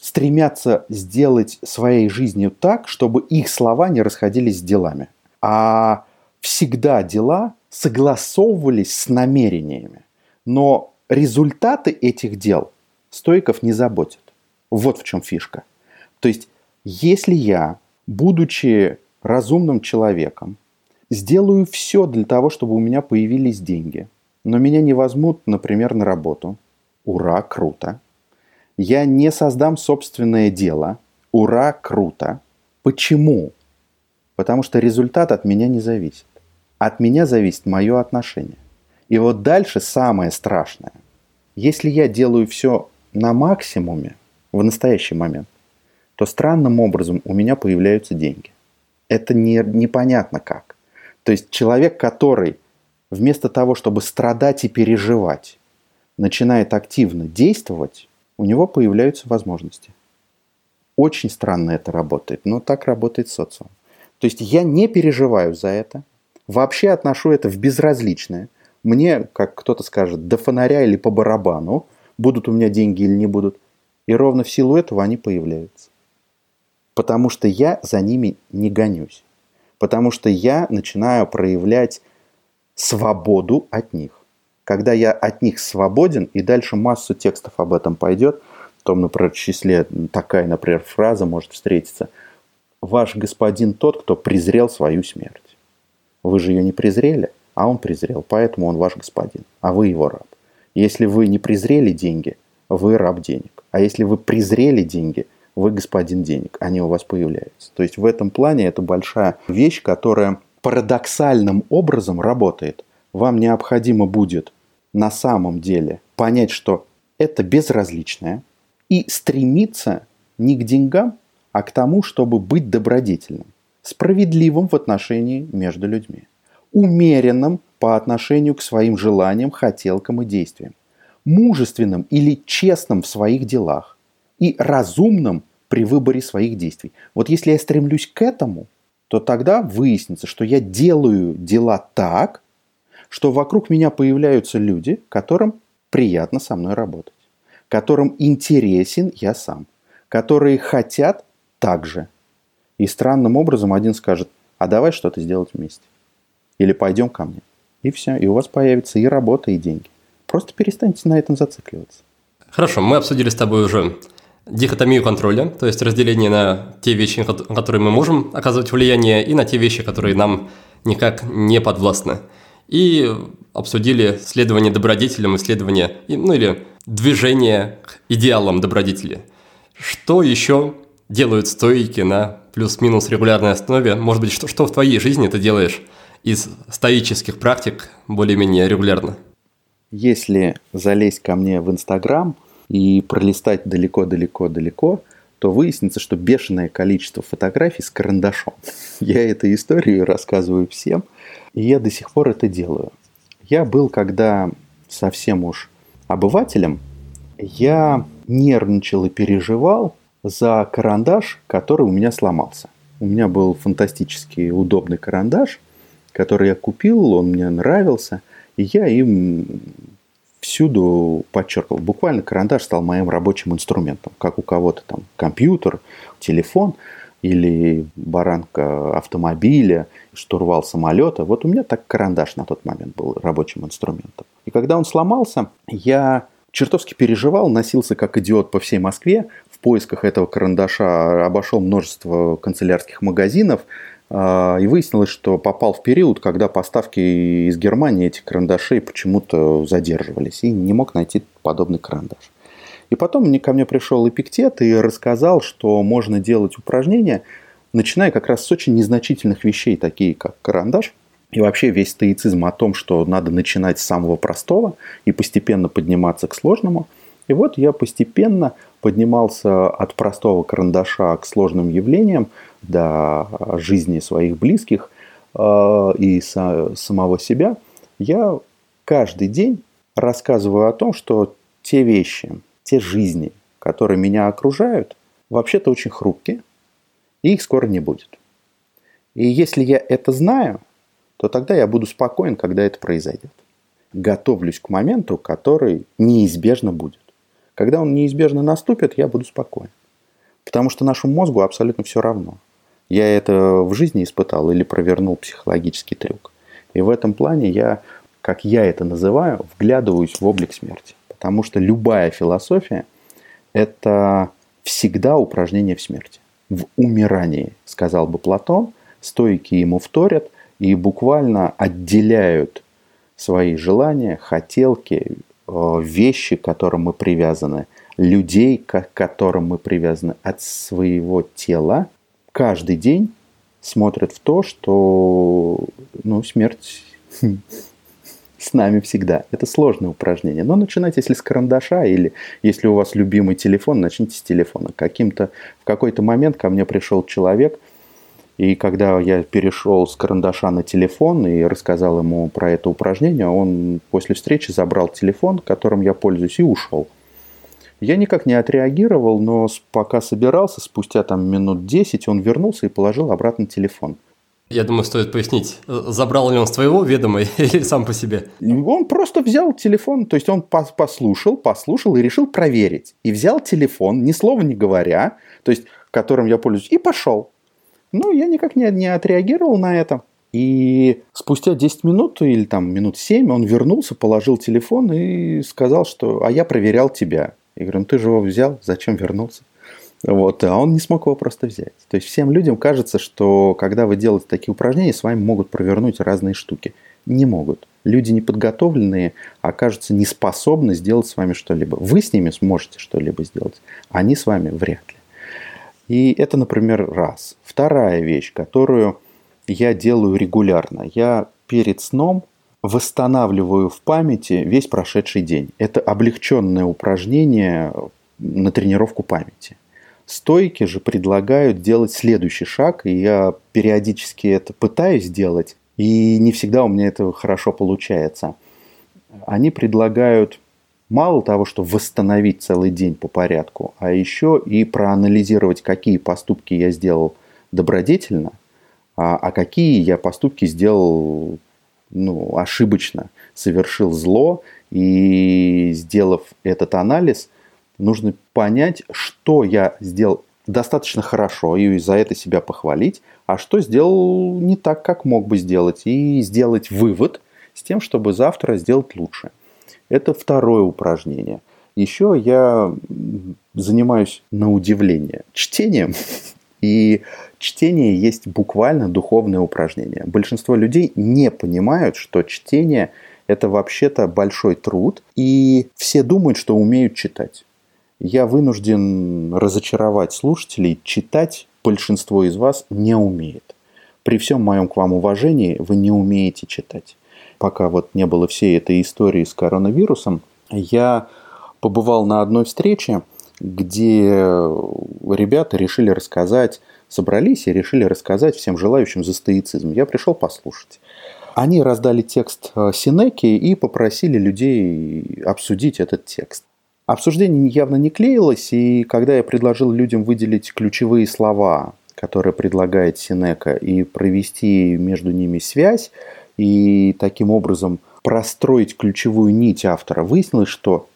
стремятся сделать своей жизнью так, чтобы их слова не расходились с делами. А всегда дела согласовывались с намерениями. Но результаты этих дел стойков не заботят. Вот в чем фишка. То есть, если я, будучи разумным человеком, сделаю все для того, чтобы у меня появились деньги, но меня не возьмут, например, на работу, ура, круто, я не создам собственное дело. Ура, круто. Почему? Потому что результат от меня не зависит. От меня зависит мое отношение. И вот дальше самое страшное. Если я делаю все на максимуме в настоящий момент, то странным образом у меня появляются деньги. Это не, непонятно как. То есть человек, который вместо того, чтобы страдать и переживать, начинает активно действовать, у него появляются возможности. Очень странно это работает, но так работает социум. То есть я не переживаю за это, вообще отношу это в безразличное. Мне, как кто-то скажет, до фонаря или по барабану, будут у меня деньги или не будут. И ровно в силу этого они появляются. Потому что я за ними не гонюсь. Потому что я начинаю проявлять свободу от них когда я от них свободен, и дальше массу текстов об этом пойдет, в том, например, числе такая, например, фраза может встретиться. «Ваш господин тот, кто презрел свою смерть». Вы же ее не презрели, а он презрел, поэтому он ваш господин, а вы его раб. Если вы не презрели деньги, вы раб денег. А если вы презрели деньги, вы господин денег, они у вас появляются. То есть в этом плане это большая вещь, которая парадоксальным образом работает. Вам необходимо будет на самом деле понять, что это безразличное, и стремиться не к деньгам, а к тому, чтобы быть добродетельным. справедливым в отношении между людьми, умеренным по отношению к своим желаниям, хотелкам и действиям, мужественным или честным в своих делах и разумным при выборе своих действий. Вот если я стремлюсь к этому, то тогда выяснится, что я делаю дела так, что вокруг меня появляются люди, которым приятно со мной работать, которым интересен я сам, которые хотят так же. И странным образом один скажет, а давай что-то сделать вместе. Или пойдем ко мне. И все, и у вас появится и работа, и деньги. Просто перестаньте на этом зацикливаться. Хорошо, мы обсудили с тобой уже дихотомию контроля, то есть разделение на те вещи, на которые мы можем оказывать влияние, и на те вещи, которые нам никак не подвластны. И обсудили следование добродетелям, исследование, ну или движение к идеалам добродетели. Что еще делают стойки на плюс-минус регулярной основе? Может быть, что, что в твоей жизни ты делаешь из стоических практик более-менее регулярно? Если залезть ко мне в Инстаграм и пролистать далеко-далеко-далеко, то выяснится, что бешеное количество фотографий с карандашом. Я эту историю рассказываю всем, и я до сих пор это делаю. Я был, когда совсем уж обывателем, я нервничал и переживал за карандаш, который у меня сломался. У меня был фантастически удобный карандаш, который я купил, он мне нравился, и я им всюду подчеркивал. Буквально карандаш стал моим рабочим инструментом, как у кого-то там компьютер, телефон или баранка автомобиля, штурвал самолета. Вот у меня так карандаш на тот момент был рабочим инструментом. И когда он сломался, я чертовски переживал, носился как идиот по всей Москве, в поисках этого карандаша обошел множество канцелярских магазинов, а, и выяснилось, что попал в период, когда поставки из Германии этих карандашей почему-то задерживались, и не мог найти подобный карандаш. И потом мне, ко мне пришел Эпиктет и рассказал, что можно делать упражнения, начиная как раз с очень незначительных вещей, такие как карандаш – и вообще весь стоицизм о том, что надо начинать с самого простого и постепенно подниматься к сложному. И вот я постепенно поднимался от простого карандаша к сложным явлениям до жизни своих близких э, и самого себя. Я каждый день рассказываю о том, что те вещи, те жизни, которые меня окружают, вообще-то очень хрупкие, и их скоро не будет. И если я это знаю – то тогда я буду спокоен, когда это произойдет. Готовлюсь к моменту, который неизбежно будет. Когда он неизбежно наступит, я буду спокоен. Потому что нашему мозгу абсолютно все равно. Я это в жизни испытал или провернул психологический трюк. И в этом плане я, как я это называю, вглядываюсь в облик смерти. Потому что любая философия – это всегда упражнение в смерти. В умирании, сказал бы Платон, стойки ему вторят, и буквально отделяют свои желания, хотелки, э, вещи, к которым мы привязаны, людей, к которым мы привязаны от своего тела, каждый день смотрят в то, что ну, смерть с нами всегда. Это сложное упражнение. Но начинайте, если с карандаша, или если у вас любимый телефон, начните с телефона. Каким-то, в какой-то момент ко мне пришел человек – и когда я перешел с карандаша на телефон и рассказал ему про это упражнение, он после встречи забрал телефон, которым я пользуюсь, и ушел. Я никак не отреагировал, но пока собирался, спустя там минут 10, он вернулся и положил обратно телефон. Я думаю, стоит пояснить, забрал ли он с твоего ведома или сам по себе? Он просто взял телефон, то есть он послушал, послушал и решил проверить. И взял телефон, ни слова не говоря, то есть которым я пользуюсь, и пошел. Ну, я никак не, не отреагировал на это. И спустя 10 минут или там минут 7 он вернулся, положил телефон и сказал, что «а я проверял тебя». Я говорю, ну ты же его взял, зачем вернулся? Вот, а он не смог его просто взять. То есть всем людям кажется, что когда вы делаете такие упражнения, с вами могут провернуть разные штуки. Не могут. Люди неподготовленные окажутся не способны сделать с вами что-либо. Вы с ними сможете что-либо сделать, они с вами вряд ли. И это, например, раз. Вторая вещь, которую я делаю регулярно. Я перед сном восстанавливаю в памяти весь прошедший день. Это облегченное упражнение на тренировку памяти. Стойки же предлагают делать следующий шаг, и я периодически это пытаюсь делать, и не всегда у меня это хорошо получается. Они предлагают мало того, что восстановить целый день по порядку, а еще и проанализировать, какие поступки я сделал добродетельно, а, а какие я поступки сделал ну, ошибочно, совершил зло, и сделав этот анализ, нужно понять, что я сделал достаточно хорошо и за это себя похвалить, а что сделал не так, как мог бы сделать, и сделать вывод с тем, чтобы завтра сделать лучше. Это второе упражнение. Еще я занимаюсь на удивление чтением. И чтение есть буквально духовное упражнение. Большинство людей не понимают, что чтение – это вообще-то большой труд, и все думают, что умеют читать. Я вынужден разочаровать слушателей, читать большинство из вас не умеет. При всем моем к вам уважении вы не умеете читать. Пока вот не было всей этой истории с коронавирусом, я побывал на одной встрече, где ребята решили рассказать, собрались и решили рассказать всем желающим за стоицизм. Я пришел послушать. Они раздали текст э, Синеки и попросили людей обсудить этот текст. Обсуждение явно не клеилось, и когда я предложил людям выделить ключевые слова, которые предлагает Синека, и провести между ними связь, и таким образом простроить ключевую нить автора, выяснилось, что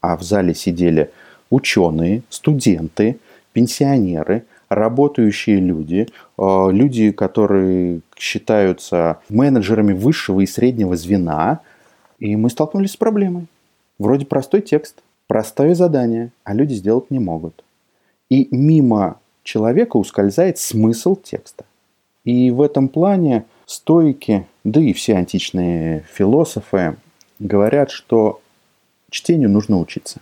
а в зале сидели ученые, студенты, пенсионеры, работающие люди, э, люди, которые считаются менеджерами высшего и среднего звена, и мы столкнулись с проблемой. Вроде простой текст, Простое задание, а люди сделать не могут. И мимо человека ускользает смысл текста. И в этом плане стойки, да и все античные философы говорят, что чтению нужно учиться.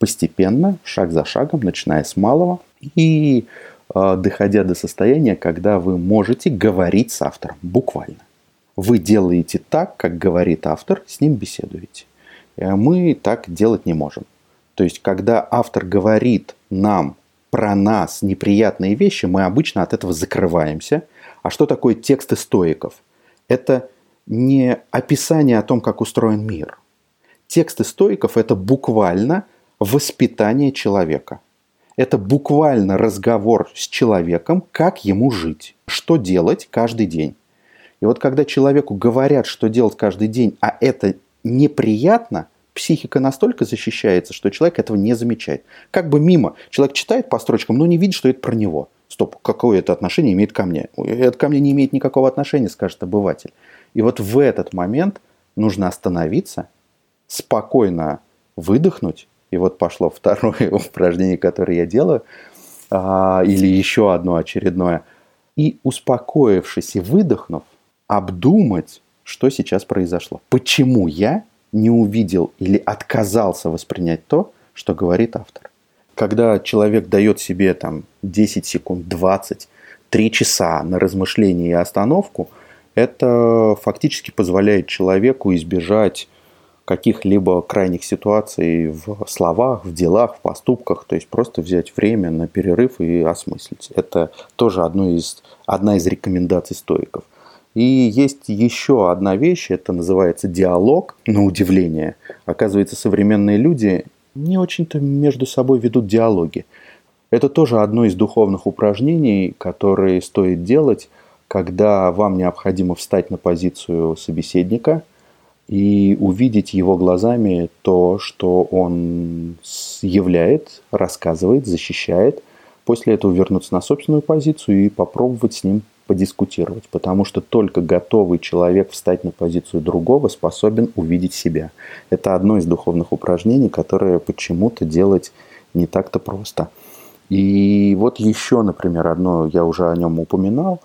Постепенно, шаг за шагом, начиная с малого и э, доходя до состояния, когда вы можете говорить с автором, буквально. Вы делаете так, как говорит автор, с ним беседуете. Э, мы так делать не можем. То есть, когда автор говорит нам про нас неприятные вещи, мы обычно от этого закрываемся. А что такое тексты стоиков? Это не описание о том, как устроен мир. Тексты стоиков – это буквально воспитание человека. Это буквально разговор с человеком, как ему жить, что делать каждый день. И вот когда человеку говорят, что делать каждый день, а это неприятно – психика настолько защищается, что человек этого не замечает. Как бы мимо. Человек читает по строчкам, но не видит, что это про него. Стоп, какое это отношение имеет ко мне? Это ко мне не имеет никакого отношения, скажет обыватель. И вот в этот момент нужно остановиться, спокойно выдохнуть. И вот пошло второе упражнение, которое я делаю, а, или еще одно очередное. И успокоившись и выдохнув, обдумать, что сейчас произошло. Почему я не увидел или отказался воспринять то, что говорит автор. Когда человек дает себе там 10 секунд, 20, 3 часа на размышление и остановку, это фактически позволяет человеку избежать каких-либо крайних ситуаций в словах, в делах, в поступках, то есть просто взять время на перерыв и осмыслить. Это тоже одно из, одна из рекомендаций стоиков – и есть еще одна вещь, это называется диалог, на удивление. Оказывается, современные люди не очень-то между собой ведут диалоги. Это тоже одно из духовных упражнений, которые стоит делать, когда вам необходимо встать на позицию собеседника и увидеть его глазами то, что он являет, рассказывает, защищает. После этого вернуться на собственную позицию и попробовать с ним подискутировать, потому что только готовый человек встать на позицию другого способен увидеть себя. Это одно из духовных упражнений, которое почему-то делать не так-то просто. И вот еще, например, одно, я уже о нем упоминал,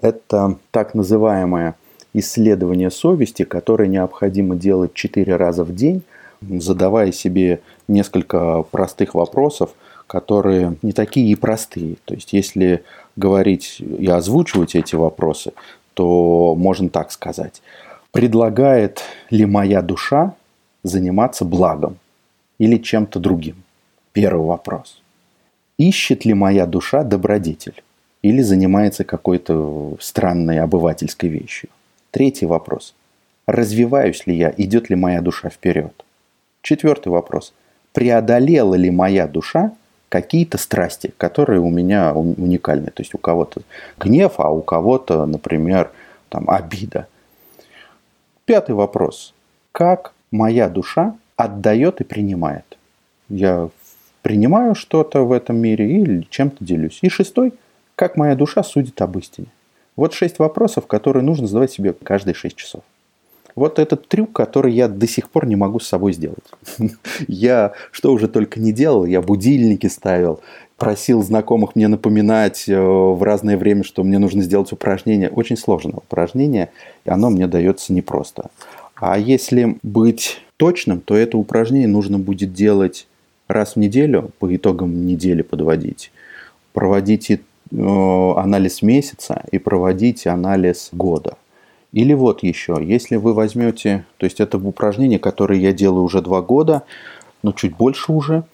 это так называемое исследование совести, которое необходимо делать четыре раза в день, задавая себе несколько простых вопросов, которые не такие и простые. То есть, если говорить и озвучивать эти вопросы, то можно так сказать. Предлагает ли моя душа заниматься благом или чем-то другим? Первый вопрос. Ищет ли моя душа добродетель? Или занимается какой-то странной обывательской вещью? Третий вопрос. Развиваюсь ли я, идет ли моя душа вперед? Четвертый вопрос. Преодолела ли моя душа какие-то страсти, которые у меня уникальны. То есть у кого-то гнев, а у кого-то, например, там, обида. Пятый вопрос. Как моя душа отдает и принимает? Я принимаю что-то в этом мире или чем-то делюсь. И шестой. Как моя душа судит об истине? Вот шесть вопросов, которые нужно задавать себе каждые шесть часов. Вот этот трюк, который я до сих пор не могу с собой сделать. Я что уже только не делал, я будильники ставил, просил знакомых мне напоминать э, в разное время, что мне нужно сделать упражнение. Очень сложное упражнение, и оно мне дается непросто. А если быть точным, то это упражнение нужно будет делать раз в неделю, по итогам недели подводить. Проводить э, анализ месяца и проводить анализ года. Или вот еще, если вы возьмете, то есть это упражнение, которое я делаю уже два года, но чуть больше уже,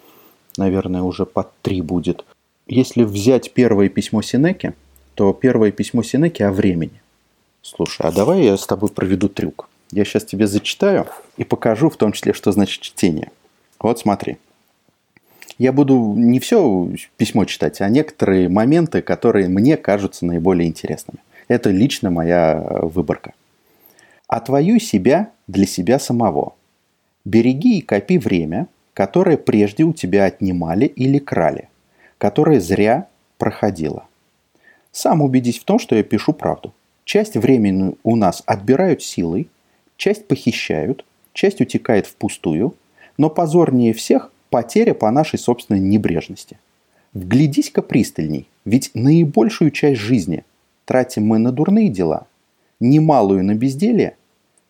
наверное, уже под три будет. Если взять первое письмо Синеки, то первое письмо Синеки о времени. Слушай, а давай я с тобой проведу трюк. Я сейчас тебе зачитаю и покажу в том числе, что значит чтение. Вот смотри. Я буду не все письмо читать, а некоторые моменты, которые мне кажутся наиболее интересными. Это лично моя э, выборка. Отвоюй себя для себя самого. Береги и копи время, которое прежде у тебя отнимали или крали, которое зря проходило. Сам убедись в том, что я пишу правду. Часть времени у нас отбирают силой, часть похищают, часть утекает впустую, но позорнее всех потеря по нашей собственной небрежности. Вглядись-ка пристальней, ведь наибольшую часть жизни – тратим мы на дурные дела, немалую на безделие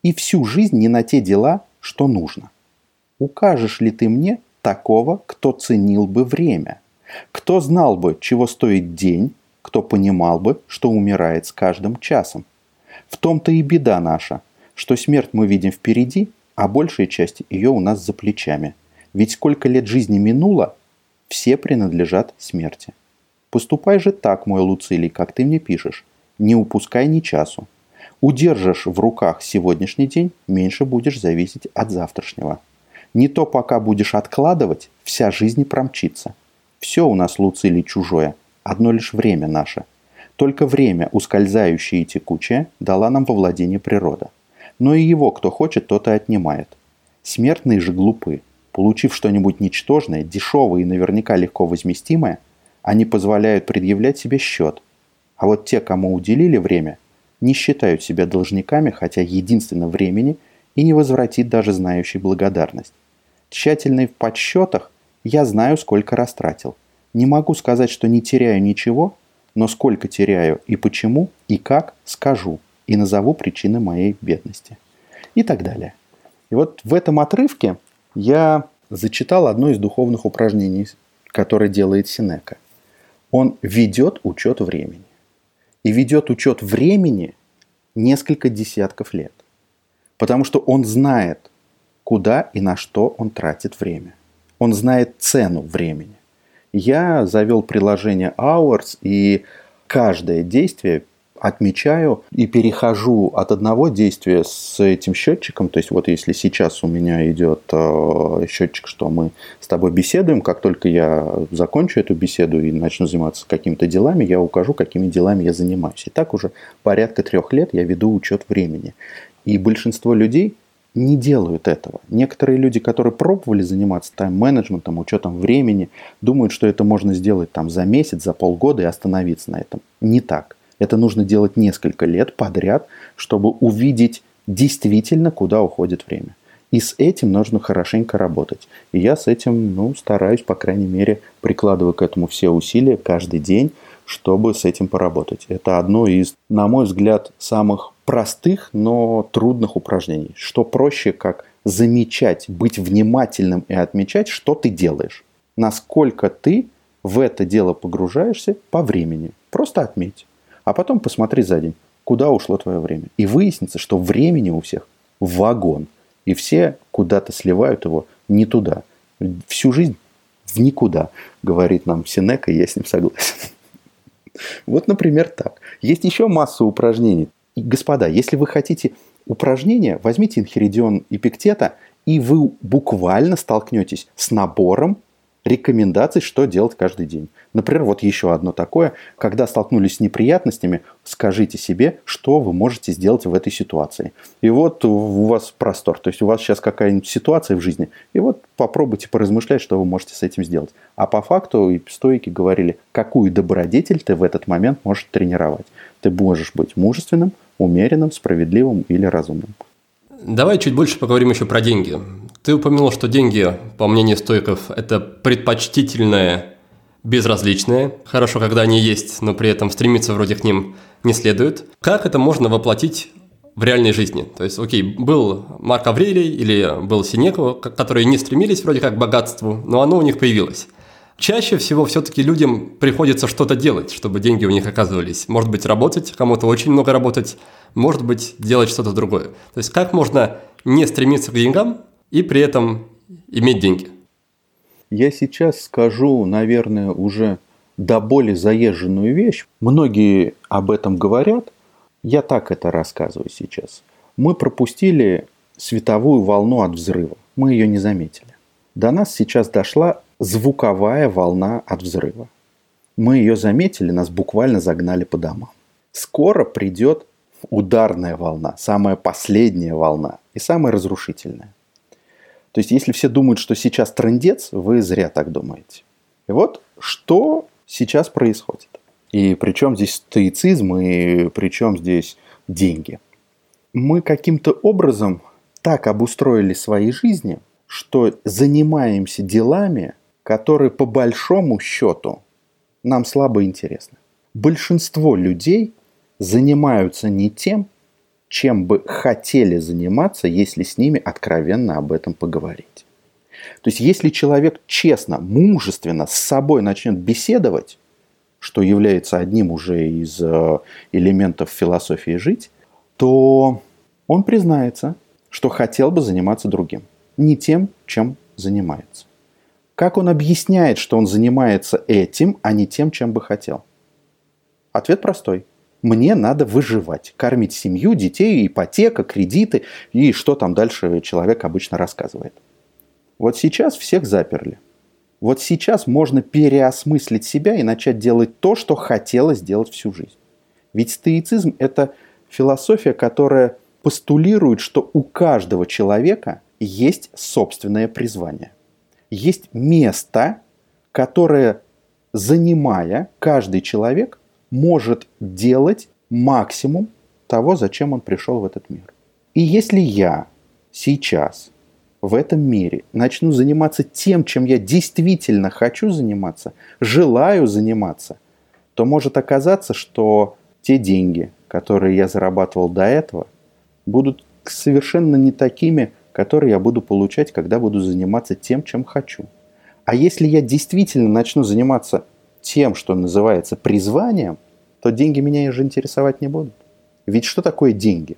и всю жизнь не на те дела, что нужно. Укажешь ли ты мне такого, кто ценил бы время, кто знал бы, чего стоит день, кто понимал бы, что умирает с каждым часом? В том-то и беда наша, что смерть мы видим впереди, а большая часть ее у нас за плечами. Ведь сколько лет жизни минуло, все принадлежат смерти. Поступай же так, мой Луцилий, как ты мне пишешь. Не упускай ни часу. Удержишь в руках сегодняшний день, меньше будешь зависеть от завтрашнего. Не то пока будешь откладывать, вся жизнь промчится. Все у нас, Луцилий, чужое, одно лишь время наше. Только время, ускользающее и текучее, дала нам во владение природа. Но и его, кто хочет, тот и отнимает. Смертные же глупы. Получив что-нибудь ничтожное, дешевое и наверняка легко возместимое, они позволяют предъявлять себе счет. А вот те, кому уделили время, не считают себя должниками, хотя единственно времени и не возвратит даже знающий благодарность. Тщательный в подсчетах я знаю, сколько растратил. Не могу сказать, что не теряю ничего, но сколько теряю и почему, и как, скажу, и назову причины моей бедности. И так далее. И вот в этом отрывке я зачитал одно из духовных упражнений, которое делает Синека он ведет учет времени. И ведет учет времени несколько десятков лет. Потому что он знает, куда и на что он тратит время. Он знает цену времени. Я завел приложение Hours, и каждое действие отмечаю и перехожу от одного действия с этим счетчиком. То есть вот если сейчас у меня идет э, счетчик, что мы с тобой беседуем, как только я закончу эту беседу и начну заниматься какими-то делами, я укажу, какими делами я занимаюсь. И так уже порядка трех лет я веду учет времени. И большинство людей не делают этого. Некоторые люди, которые пробовали заниматься тайм-менеджментом, учетом времени, думают, что это можно сделать там за месяц, за полгода и остановиться на этом. Не так. Это нужно делать несколько лет подряд, чтобы увидеть действительно, куда уходит время. И с этим нужно хорошенько работать. И я с этим ну, стараюсь, по крайней мере, прикладываю к этому все усилия каждый день, чтобы с этим поработать. Это одно из, на мой взгляд, самых простых, но трудных упражнений. Что проще, как замечать, быть внимательным и отмечать, что ты делаешь. Насколько ты в это дело погружаешься по времени. Просто отметь. А потом посмотри за день, куда ушло твое время. И выяснится, что времени у всех вагон. И все куда-то сливают его не туда. Всю жизнь в никуда, говорит нам Синека, и я с ним согласен. Вот, например, так. Есть еще масса упражнений. И, господа, если вы хотите упражнения, возьмите Инхеридион Эпиктета, и вы буквально столкнетесь с набором рекомендаций, что делать каждый день. Например, вот еще одно такое. Когда столкнулись с неприятностями, скажите себе, что вы можете сделать в этой ситуации. И вот у вас простор. То есть у вас сейчас какая-нибудь ситуация в жизни. И вот попробуйте поразмышлять, что вы можете с этим сделать. А по факту и стойки говорили, какую добродетель ты в этот момент можешь тренировать. Ты можешь быть мужественным, умеренным, справедливым или разумным. Давай чуть больше поговорим еще про деньги. Ты упомянул, что деньги, по мнению стойков, это предпочтительное безразличное. Хорошо, когда они есть, но при этом стремиться вроде к ним не следует. Как это можно воплотить в реальной жизни. То есть, окей, был Марк Аврелий или был Синеко, которые не стремились вроде как к богатству, но оно у них появилось. Чаще всего все-таки людям приходится что-то делать, чтобы деньги у них оказывались. Может быть, работать, кому-то очень много работать, может быть, делать что-то другое. То есть, как можно не стремиться к деньгам и при этом иметь деньги? Я сейчас скажу, наверное, уже до боли заезженную вещь. Многие об этом говорят. Я так это рассказываю сейчас. Мы пропустили световую волну от взрыва. Мы ее не заметили. До нас сейчас дошла звуковая волна от взрыва. Мы ее заметили, нас буквально загнали по домам. Скоро придет ударная волна, самая последняя волна и самая разрушительная. То есть, если все думают, что сейчас трендец, вы зря так думаете. И вот что сейчас происходит. И причем здесь стоицизм, и причем здесь деньги. Мы каким-то образом так обустроили свои жизни, что занимаемся делами, которые по большому счету нам слабо интересны. Большинство людей занимаются не тем, чем бы хотели заниматься, если с ними откровенно об этом поговорить. То есть, если человек честно, мужественно с собой начнет беседовать, что является одним уже из э, элементов философии жить, то он признается, что хотел бы заниматься другим, не тем, чем занимается. Как он объясняет, что он занимается этим, а не тем, чем бы хотел? Ответ простой. Мне надо выживать, кормить семью, детей, ипотека, кредиты и что там дальше человек обычно рассказывает. Вот сейчас всех заперли. Вот сейчас можно переосмыслить себя и начать делать то, что хотелось делать всю жизнь. Ведь стоицизм – это философия, которая постулирует, что у каждого человека есть собственное призвание есть место, которое, занимая, каждый человек может делать максимум того, зачем он пришел в этот мир. И если я сейчас в этом мире начну заниматься тем, чем я действительно хочу заниматься, желаю заниматься, то может оказаться, что те деньги, которые я зарабатывал до этого, будут совершенно не такими, которые я буду получать, когда буду заниматься тем, чем хочу. А если я действительно начну заниматься тем, что называется призванием, то деньги меня уже интересовать не будут. Ведь что такое деньги?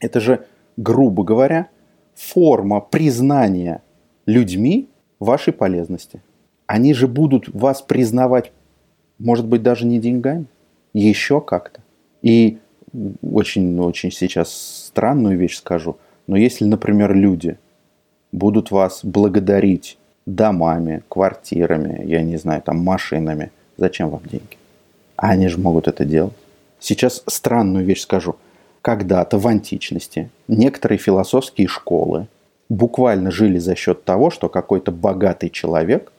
Это же, грубо говоря, форма признания людьми вашей полезности. Они же будут вас признавать, может быть, даже не деньгами, еще как-то. И очень-очень сейчас странную вещь скажу. Но если, например, люди будут вас благодарить домами, квартирами, я не знаю, там машинами, зачем вам деньги? А они же могут это делать. Сейчас странную вещь скажу. Когда-то в античности некоторые философские школы буквально жили за счет того, что какой-то богатый человек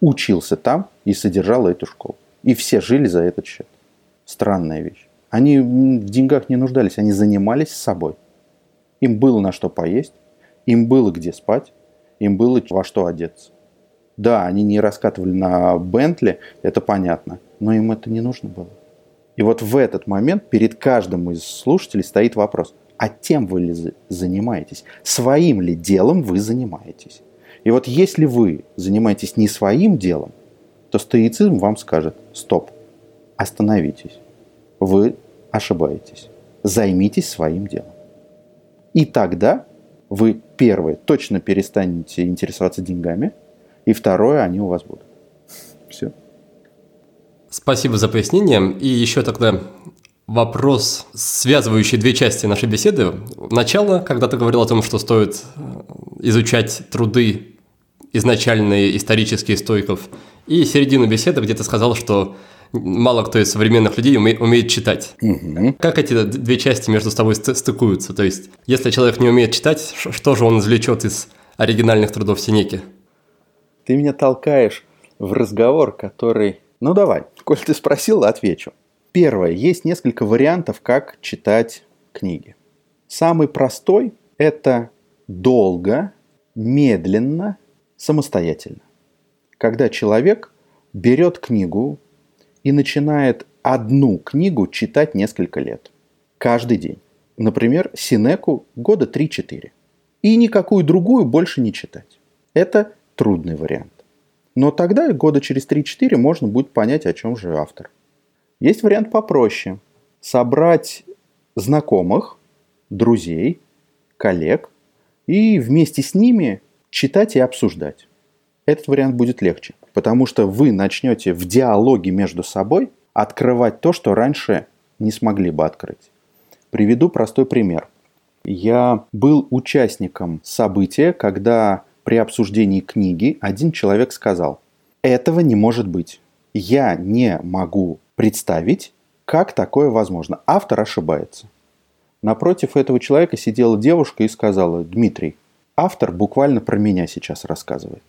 учился там и содержал эту школу. И все жили за этот счет. Странная вещь. Они в деньгах не нуждались, они занимались собой. Им было на что поесть, им было где спать, им было во что одеться. Да, они не раскатывали на Бентли, это понятно, но им это не нужно было. И вот в этот момент перед каждым из слушателей стоит вопрос, а тем вы ли занимаетесь? Своим ли делом вы занимаетесь? И вот если вы занимаетесь не своим делом, то стоицизм вам скажет, стоп, остановитесь, вы ошибаетесь, займитесь своим делом. И тогда вы, первое, точно перестанете интересоваться деньгами, И второе, они у вас будут. Все. Спасибо за пояснение. И еще тогда вопрос, связывающий две части нашей беседы. Начало, когда ты говорил о том, что стоит э, изучать труды изначальные исторические стойков, и середину беседы, где ты сказал, что мало кто из современных людей уме, умеет читать. Угу. Как эти две части между собой стыкуются? То есть, если человек не умеет читать, что же он извлечет из оригинальных трудов Синеки? Ты меня толкаешь в разговор, который... Ну давай, коль ты спросил, отвечу. Первое. Есть несколько вариантов, как читать книги. Самый простой – это долго, медленно, самостоятельно. Когда человек берет книгу и начинает одну книгу читать несколько лет. Каждый день. Например, Синеку года 3-4. И никакую другую больше не читать. Это трудный вариант. Но тогда года через 3-4 можно будет понять, о чем же автор. Есть вариант попроще. Собрать знакомых, друзей, коллег и вместе с ними читать и обсуждать. Этот вариант будет легче, потому что вы начнете в диалоге между собой открывать то, что раньше не смогли бы открыть. Приведу простой пример. Я был участником события, когда при обсуждении книги один человек сказал, этого не может быть. Я не могу представить, как такое возможно. Автор ошибается. Напротив этого человека сидела девушка и сказала, Дмитрий, автор буквально про меня сейчас рассказывает.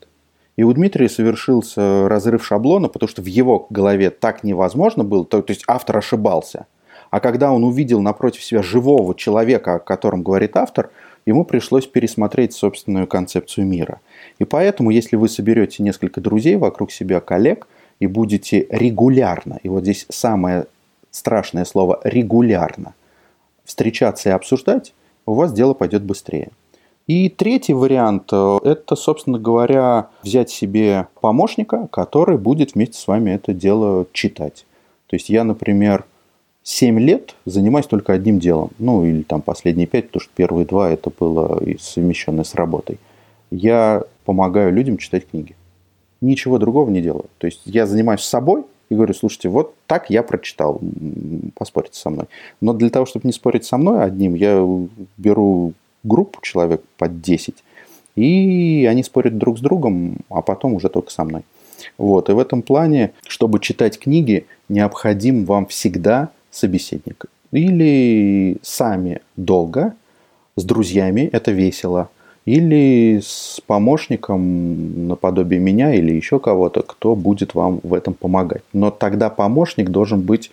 И у Дмитрия совершился разрыв шаблона, потому что в его голове так невозможно было, то, то есть автор ошибался. А когда он увидел напротив себя живого человека, о котором говорит автор, ему пришлось пересмотреть собственную концепцию мира. И поэтому, если вы соберете несколько друзей вокруг себя, коллег, и будете регулярно, и вот здесь самое страшное слово регулярно, встречаться и обсуждать, у вас дело пойдет быстрее. И третий вариант э, – это, собственно говоря, взять себе помощника, который будет вместе с вами это дело читать. То есть я, например, 7 лет занимаюсь только одним делом. Ну, или там последние 5, потому что первые два это было совмещенное с работой. Я помогаю людям читать книги. Ничего другого не делаю. То есть я занимаюсь собой и говорю, слушайте, вот так я прочитал, поспорьте со мной. Но для того, чтобы не спорить со мной одним, я беру группу человек под 10, и они спорят друг с другом, а потом уже только со мной. Вот. И в этом плане, чтобы читать книги, необходим вам всегда собеседник. Или сами долго, с друзьями, это весело. Или с помощником наподобие меня или еще кого-то, кто будет вам в этом помогать. Но тогда помощник должен быть,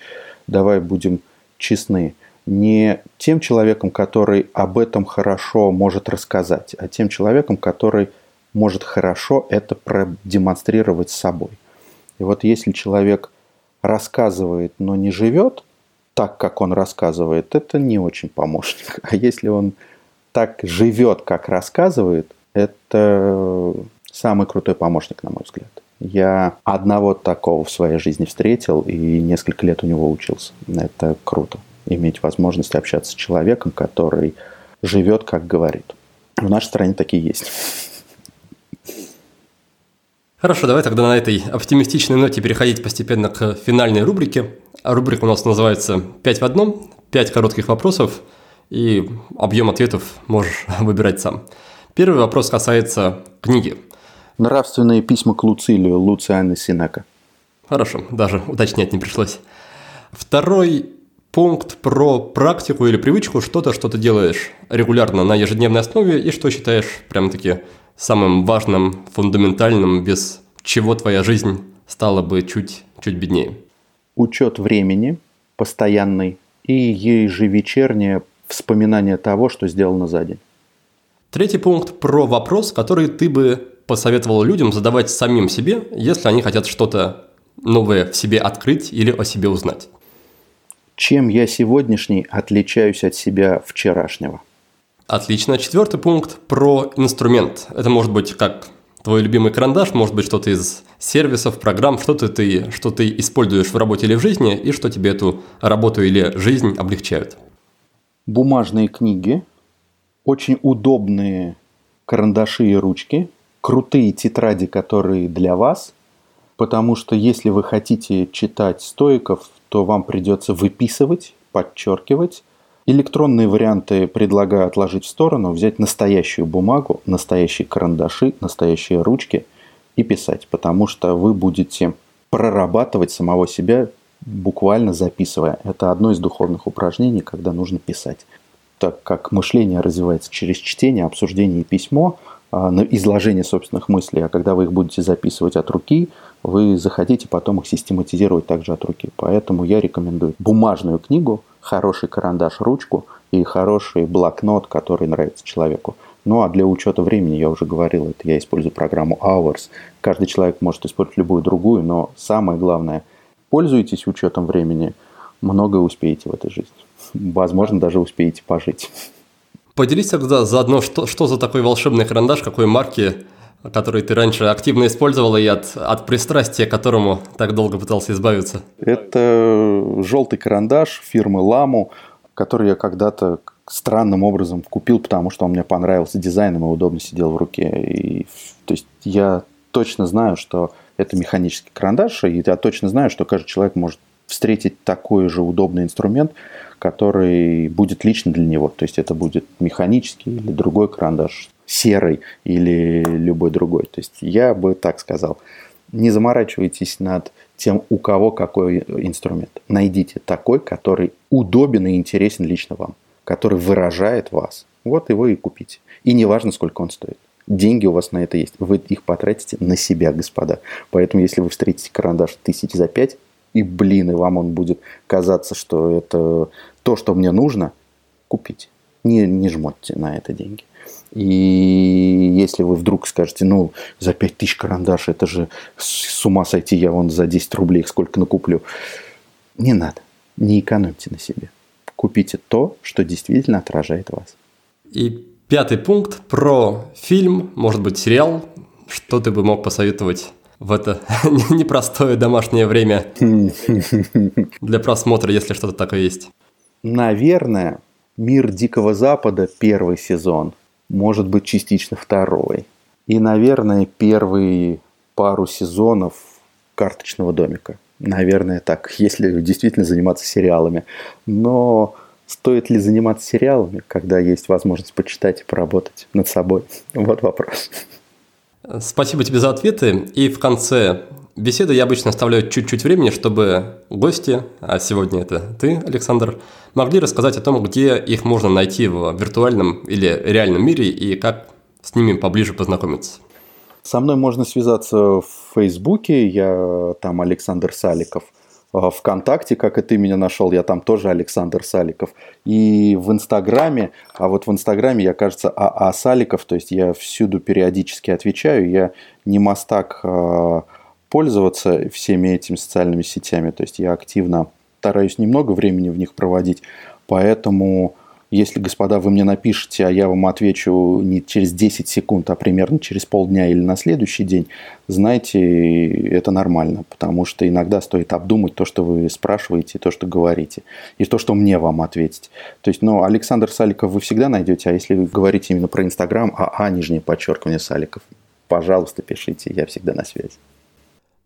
давай будем честны, не тем человеком, который об этом хорошо может рассказать, а тем человеком, который может хорошо это продемонстрировать собой. И вот если человек рассказывает, но не живет так, как он рассказывает, это не очень помощник. А если он так живет, как рассказывает, это самый крутой помощник, на мой взгляд. Я одного такого в своей жизни встретил и несколько лет у него учился. Это круто иметь возможность общаться с человеком, который живет, как говорит. В нашей стране такие есть. Хорошо, давай тогда на этой оптимистичной ноте переходить постепенно к финальной рубрике. А рубрика у нас называется «Пять в одном», пять коротких вопросов, и объем ответов можешь выбирать сам. Первый вопрос касается книги. Нравственные письма к Луцилию Луциана Синека. Хорошо, даже уточнять не пришлось. Второй пункт про практику или привычку, что-то, что ты делаешь регулярно на ежедневной основе и что считаешь прям-таки самым важным, фундаментальным, без чего твоя жизнь стала бы чуть, чуть беднее. Учет времени постоянный и ежевечернее вспоминание того, что сделано за день. Третий пункт про вопрос, который ты бы посоветовал людям задавать самим себе, если они хотят что-то новое в себе открыть или о себе узнать. Чем я сегодняшний отличаюсь от себя вчерашнего? Отлично. Четвертый пункт про инструмент. Это может быть как твой любимый карандаш, может быть что-то из сервисов, программ, что-то ты, что ты используешь в работе или в жизни, и что тебе эту работу или жизнь облегчают. Бумажные книги, очень удобные карандаши и ручки, крутые тетради, которые для вас, потому что если вы хотите читать стоиков, то вам придется выписывать, подчеркивать. Электронные варианты предлагаю отложить в сторону, взять настоящую бумагу, настоящие карандаши, настоящие ручки и писать, потому что вы будете прорабатывать самого себя, буквально записывая. Это одно из духовных упражнений, когда нужно писать. Так как мышление развивается через чтение, обсуждение и письмо, а, изложение собственных мыслей, а когда вы их будете записывать от руки, вы захотите потом их систематизировать также от руки. Поэтому я рекомендую бумажную книгу, хороший карандаш, ручку и хороший блокнот, который нравится человеку. Ну а для учета времени, я уже говорил, это я использую программу Hours. Каждый человек может использовать любую другую, но самое главное, пользуйтесь учетом времени, многое успеете в этой жизни. Возможно, даже успеете пожить. Поделись тогда заодно, что, что за такой волшебный карандаш, какой марки, который ты раньше активно использовал и от, от пристрастия, к которому так долго пытался избавиться? Это желтый карандаш фирмы Ламу, который я когда-то странным образом купил, потому что он мне понравился дизайном и удобно сидел в руке. И, то есть я точно знаю, что это механический карандаш, и я точно знаю, что каждый человек может встретить такой же удобный инструмент, который будет лично для него. То есть это будет механический или другой карандаш, серый или любой другой. То есть я бы так сказал. Не заморачивайтесь над тем, у кого какой инструмент. Найдите такой, который удобен и интересен лично вам, который выражает вас. Вот его и купите. И не важно, сколько он стоит. Деньги у вас на это есть. Вы их потратите на себя, господа. Поэтому, если вы встретите карандаш тысяч за пять, и, блин, и вам он будет казаться, что это то, что мне нужно, купить. Не, не жмотьте на это деньги. И если вы вдруг скажете, ну, за 5 тысяч карандаш, это же с ума сойти, я вон за 10 рублей их сколько накуплю. Не надо, не экономьте на себе. Купите то, что действительно отражает вас. И пятый пункт про фильм, может быть, сериал. Что ты бы мог посоветовать в это непростое домашнее время для просмотра, если что-то такое есть? Наверное, «Мир Дикого Запада» первый сезон, может быть, частично второй. И, наверное, первые пару сезонов «Карточного домика». Наверное, так, если действительно заниматься сериалами. Но стоит ли заниматься сериалами, когда есть возможность почитать и поработать над собой? Вот вопрос. Спасибо тебе за ответы. И в конце беседы я обычно оставляю чуть-чуть времени, чтобы гости, а сегодня это ты, Александр, могли рассказать о том, где их можно найти в виртуальном или реальном мире и как с ними поближе познакомиться. Со мной можно связаться в Фейсбуке, я там Александр Саликов – а, ВКонтакте, как и ты меня нашел, я там тоже Александр Саликов. И в Инстаграме, а вот в Инстаграме я, кажется, АА Саликов, то есть я всюду периодически отвечаю, я не мастак а, пользоваться всеми этими социальными сетями, то есть я активно стараюсь немного времени в них проводить, поэтому если, господа, вы мне напишете, а я вам отвечу не через 10 секунд, а примерно через полдня или на следующий день, знаете, это нормально, потому что иногда стоит обдумать то, что вы спрашиваете, то, что говорите, и то, что мне вам ответить. То есть, ну, Александр Саликов вы всегда найдете, а если вы говорите именно про Инстаграм, а, а, нижнее подчеркивание Саликов, пожалуйста, пишите, я всегда на связи.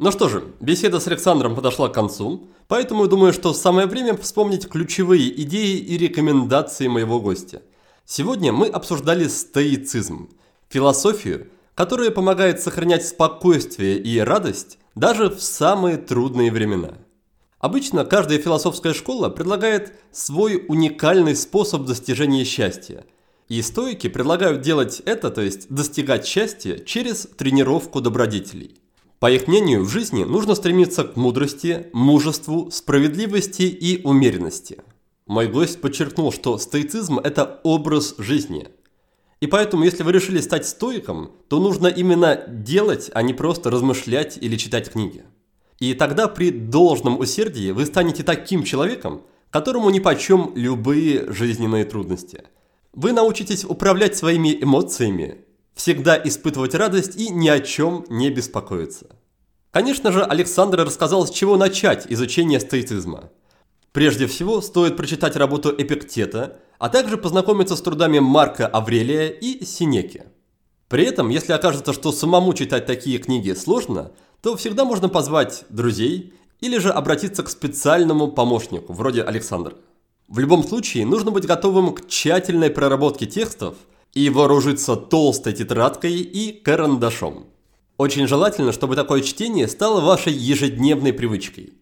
Ну что же, беседа с Александром подошла к концу, поэтому думаю, что самое время вспомнить ключевые идеи и рекомендации моего гостя. Сегодня мы обсуждали стоицизм, философию, которая помогает сохранять спокойствие и радость даже в самые трудные времена. Обычно каждая философская школа предлагает свой уникальный способ достижения счастья. И стойки предлагают делать это, то есть достигать счастья, через тренировку добродетелей. По их мнению, в жизни нужно стремиться к мудрости, мужеству, справедливости и умеренности. Мой гость подчеркнул, что стоицизм – это образ жизни. И поэтому, если вы решили стать стоиком, то нужно именно делать, а не просто размышлять или читать книги. И тогда при должном усердии вы станете таким человеком, которому нипочем любые жизненные трудности. Вы научитесь управлять своими эмоциями, всегда испытывать радость и ни о чем не беспокоиться. Конечно же, Александр рассказал, с чего начать изучение стоицизма. Прежде всего, стоит прочитать работу Эпиктета, а также познакомиться с трудами Марка Аврелия и Синеки. При этом, если окажется, что самому читать такие книги сложно, то всегда можно позвать друзей или же обратиться к специальному помощнику, вроде Александра. В любом случае, нужно быть готовым к тщательной проработке текстов и вооружиться толстой тетрадкой и карандашом. Очень желательно, чтобы такое чтение стало вашей ежедневной привычкой.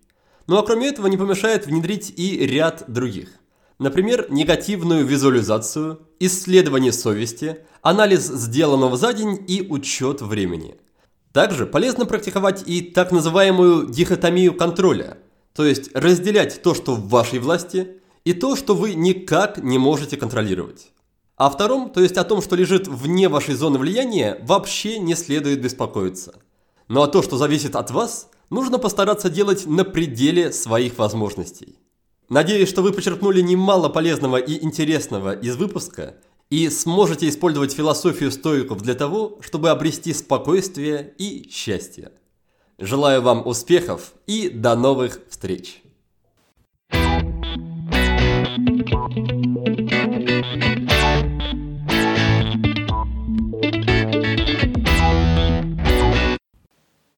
Ну а кроме этого не помешает внедрить и ряд других. Например, негативную визуализацию, исследование совести, анализ сделанного за день и учет времени. Также полезно практиковать и так называемую дихотомию контроля, то есть разделять то, что в вашей власти, и то, что вы никак не можете контролировать. О втором, то есть о том, что лежит вне вашей зоны влияния, вообще не следует беспокоиться. Ну а то, что зависит от вас, нужно постараться делать на пределе своих возможностей. Надеюсь, что вы почерпнули немало полезного и интересного из выпуска и сможете использовать философию стоиков для того, чтобы обрести спокойствие и счастье. Желаю вам успехов и до новых встреч!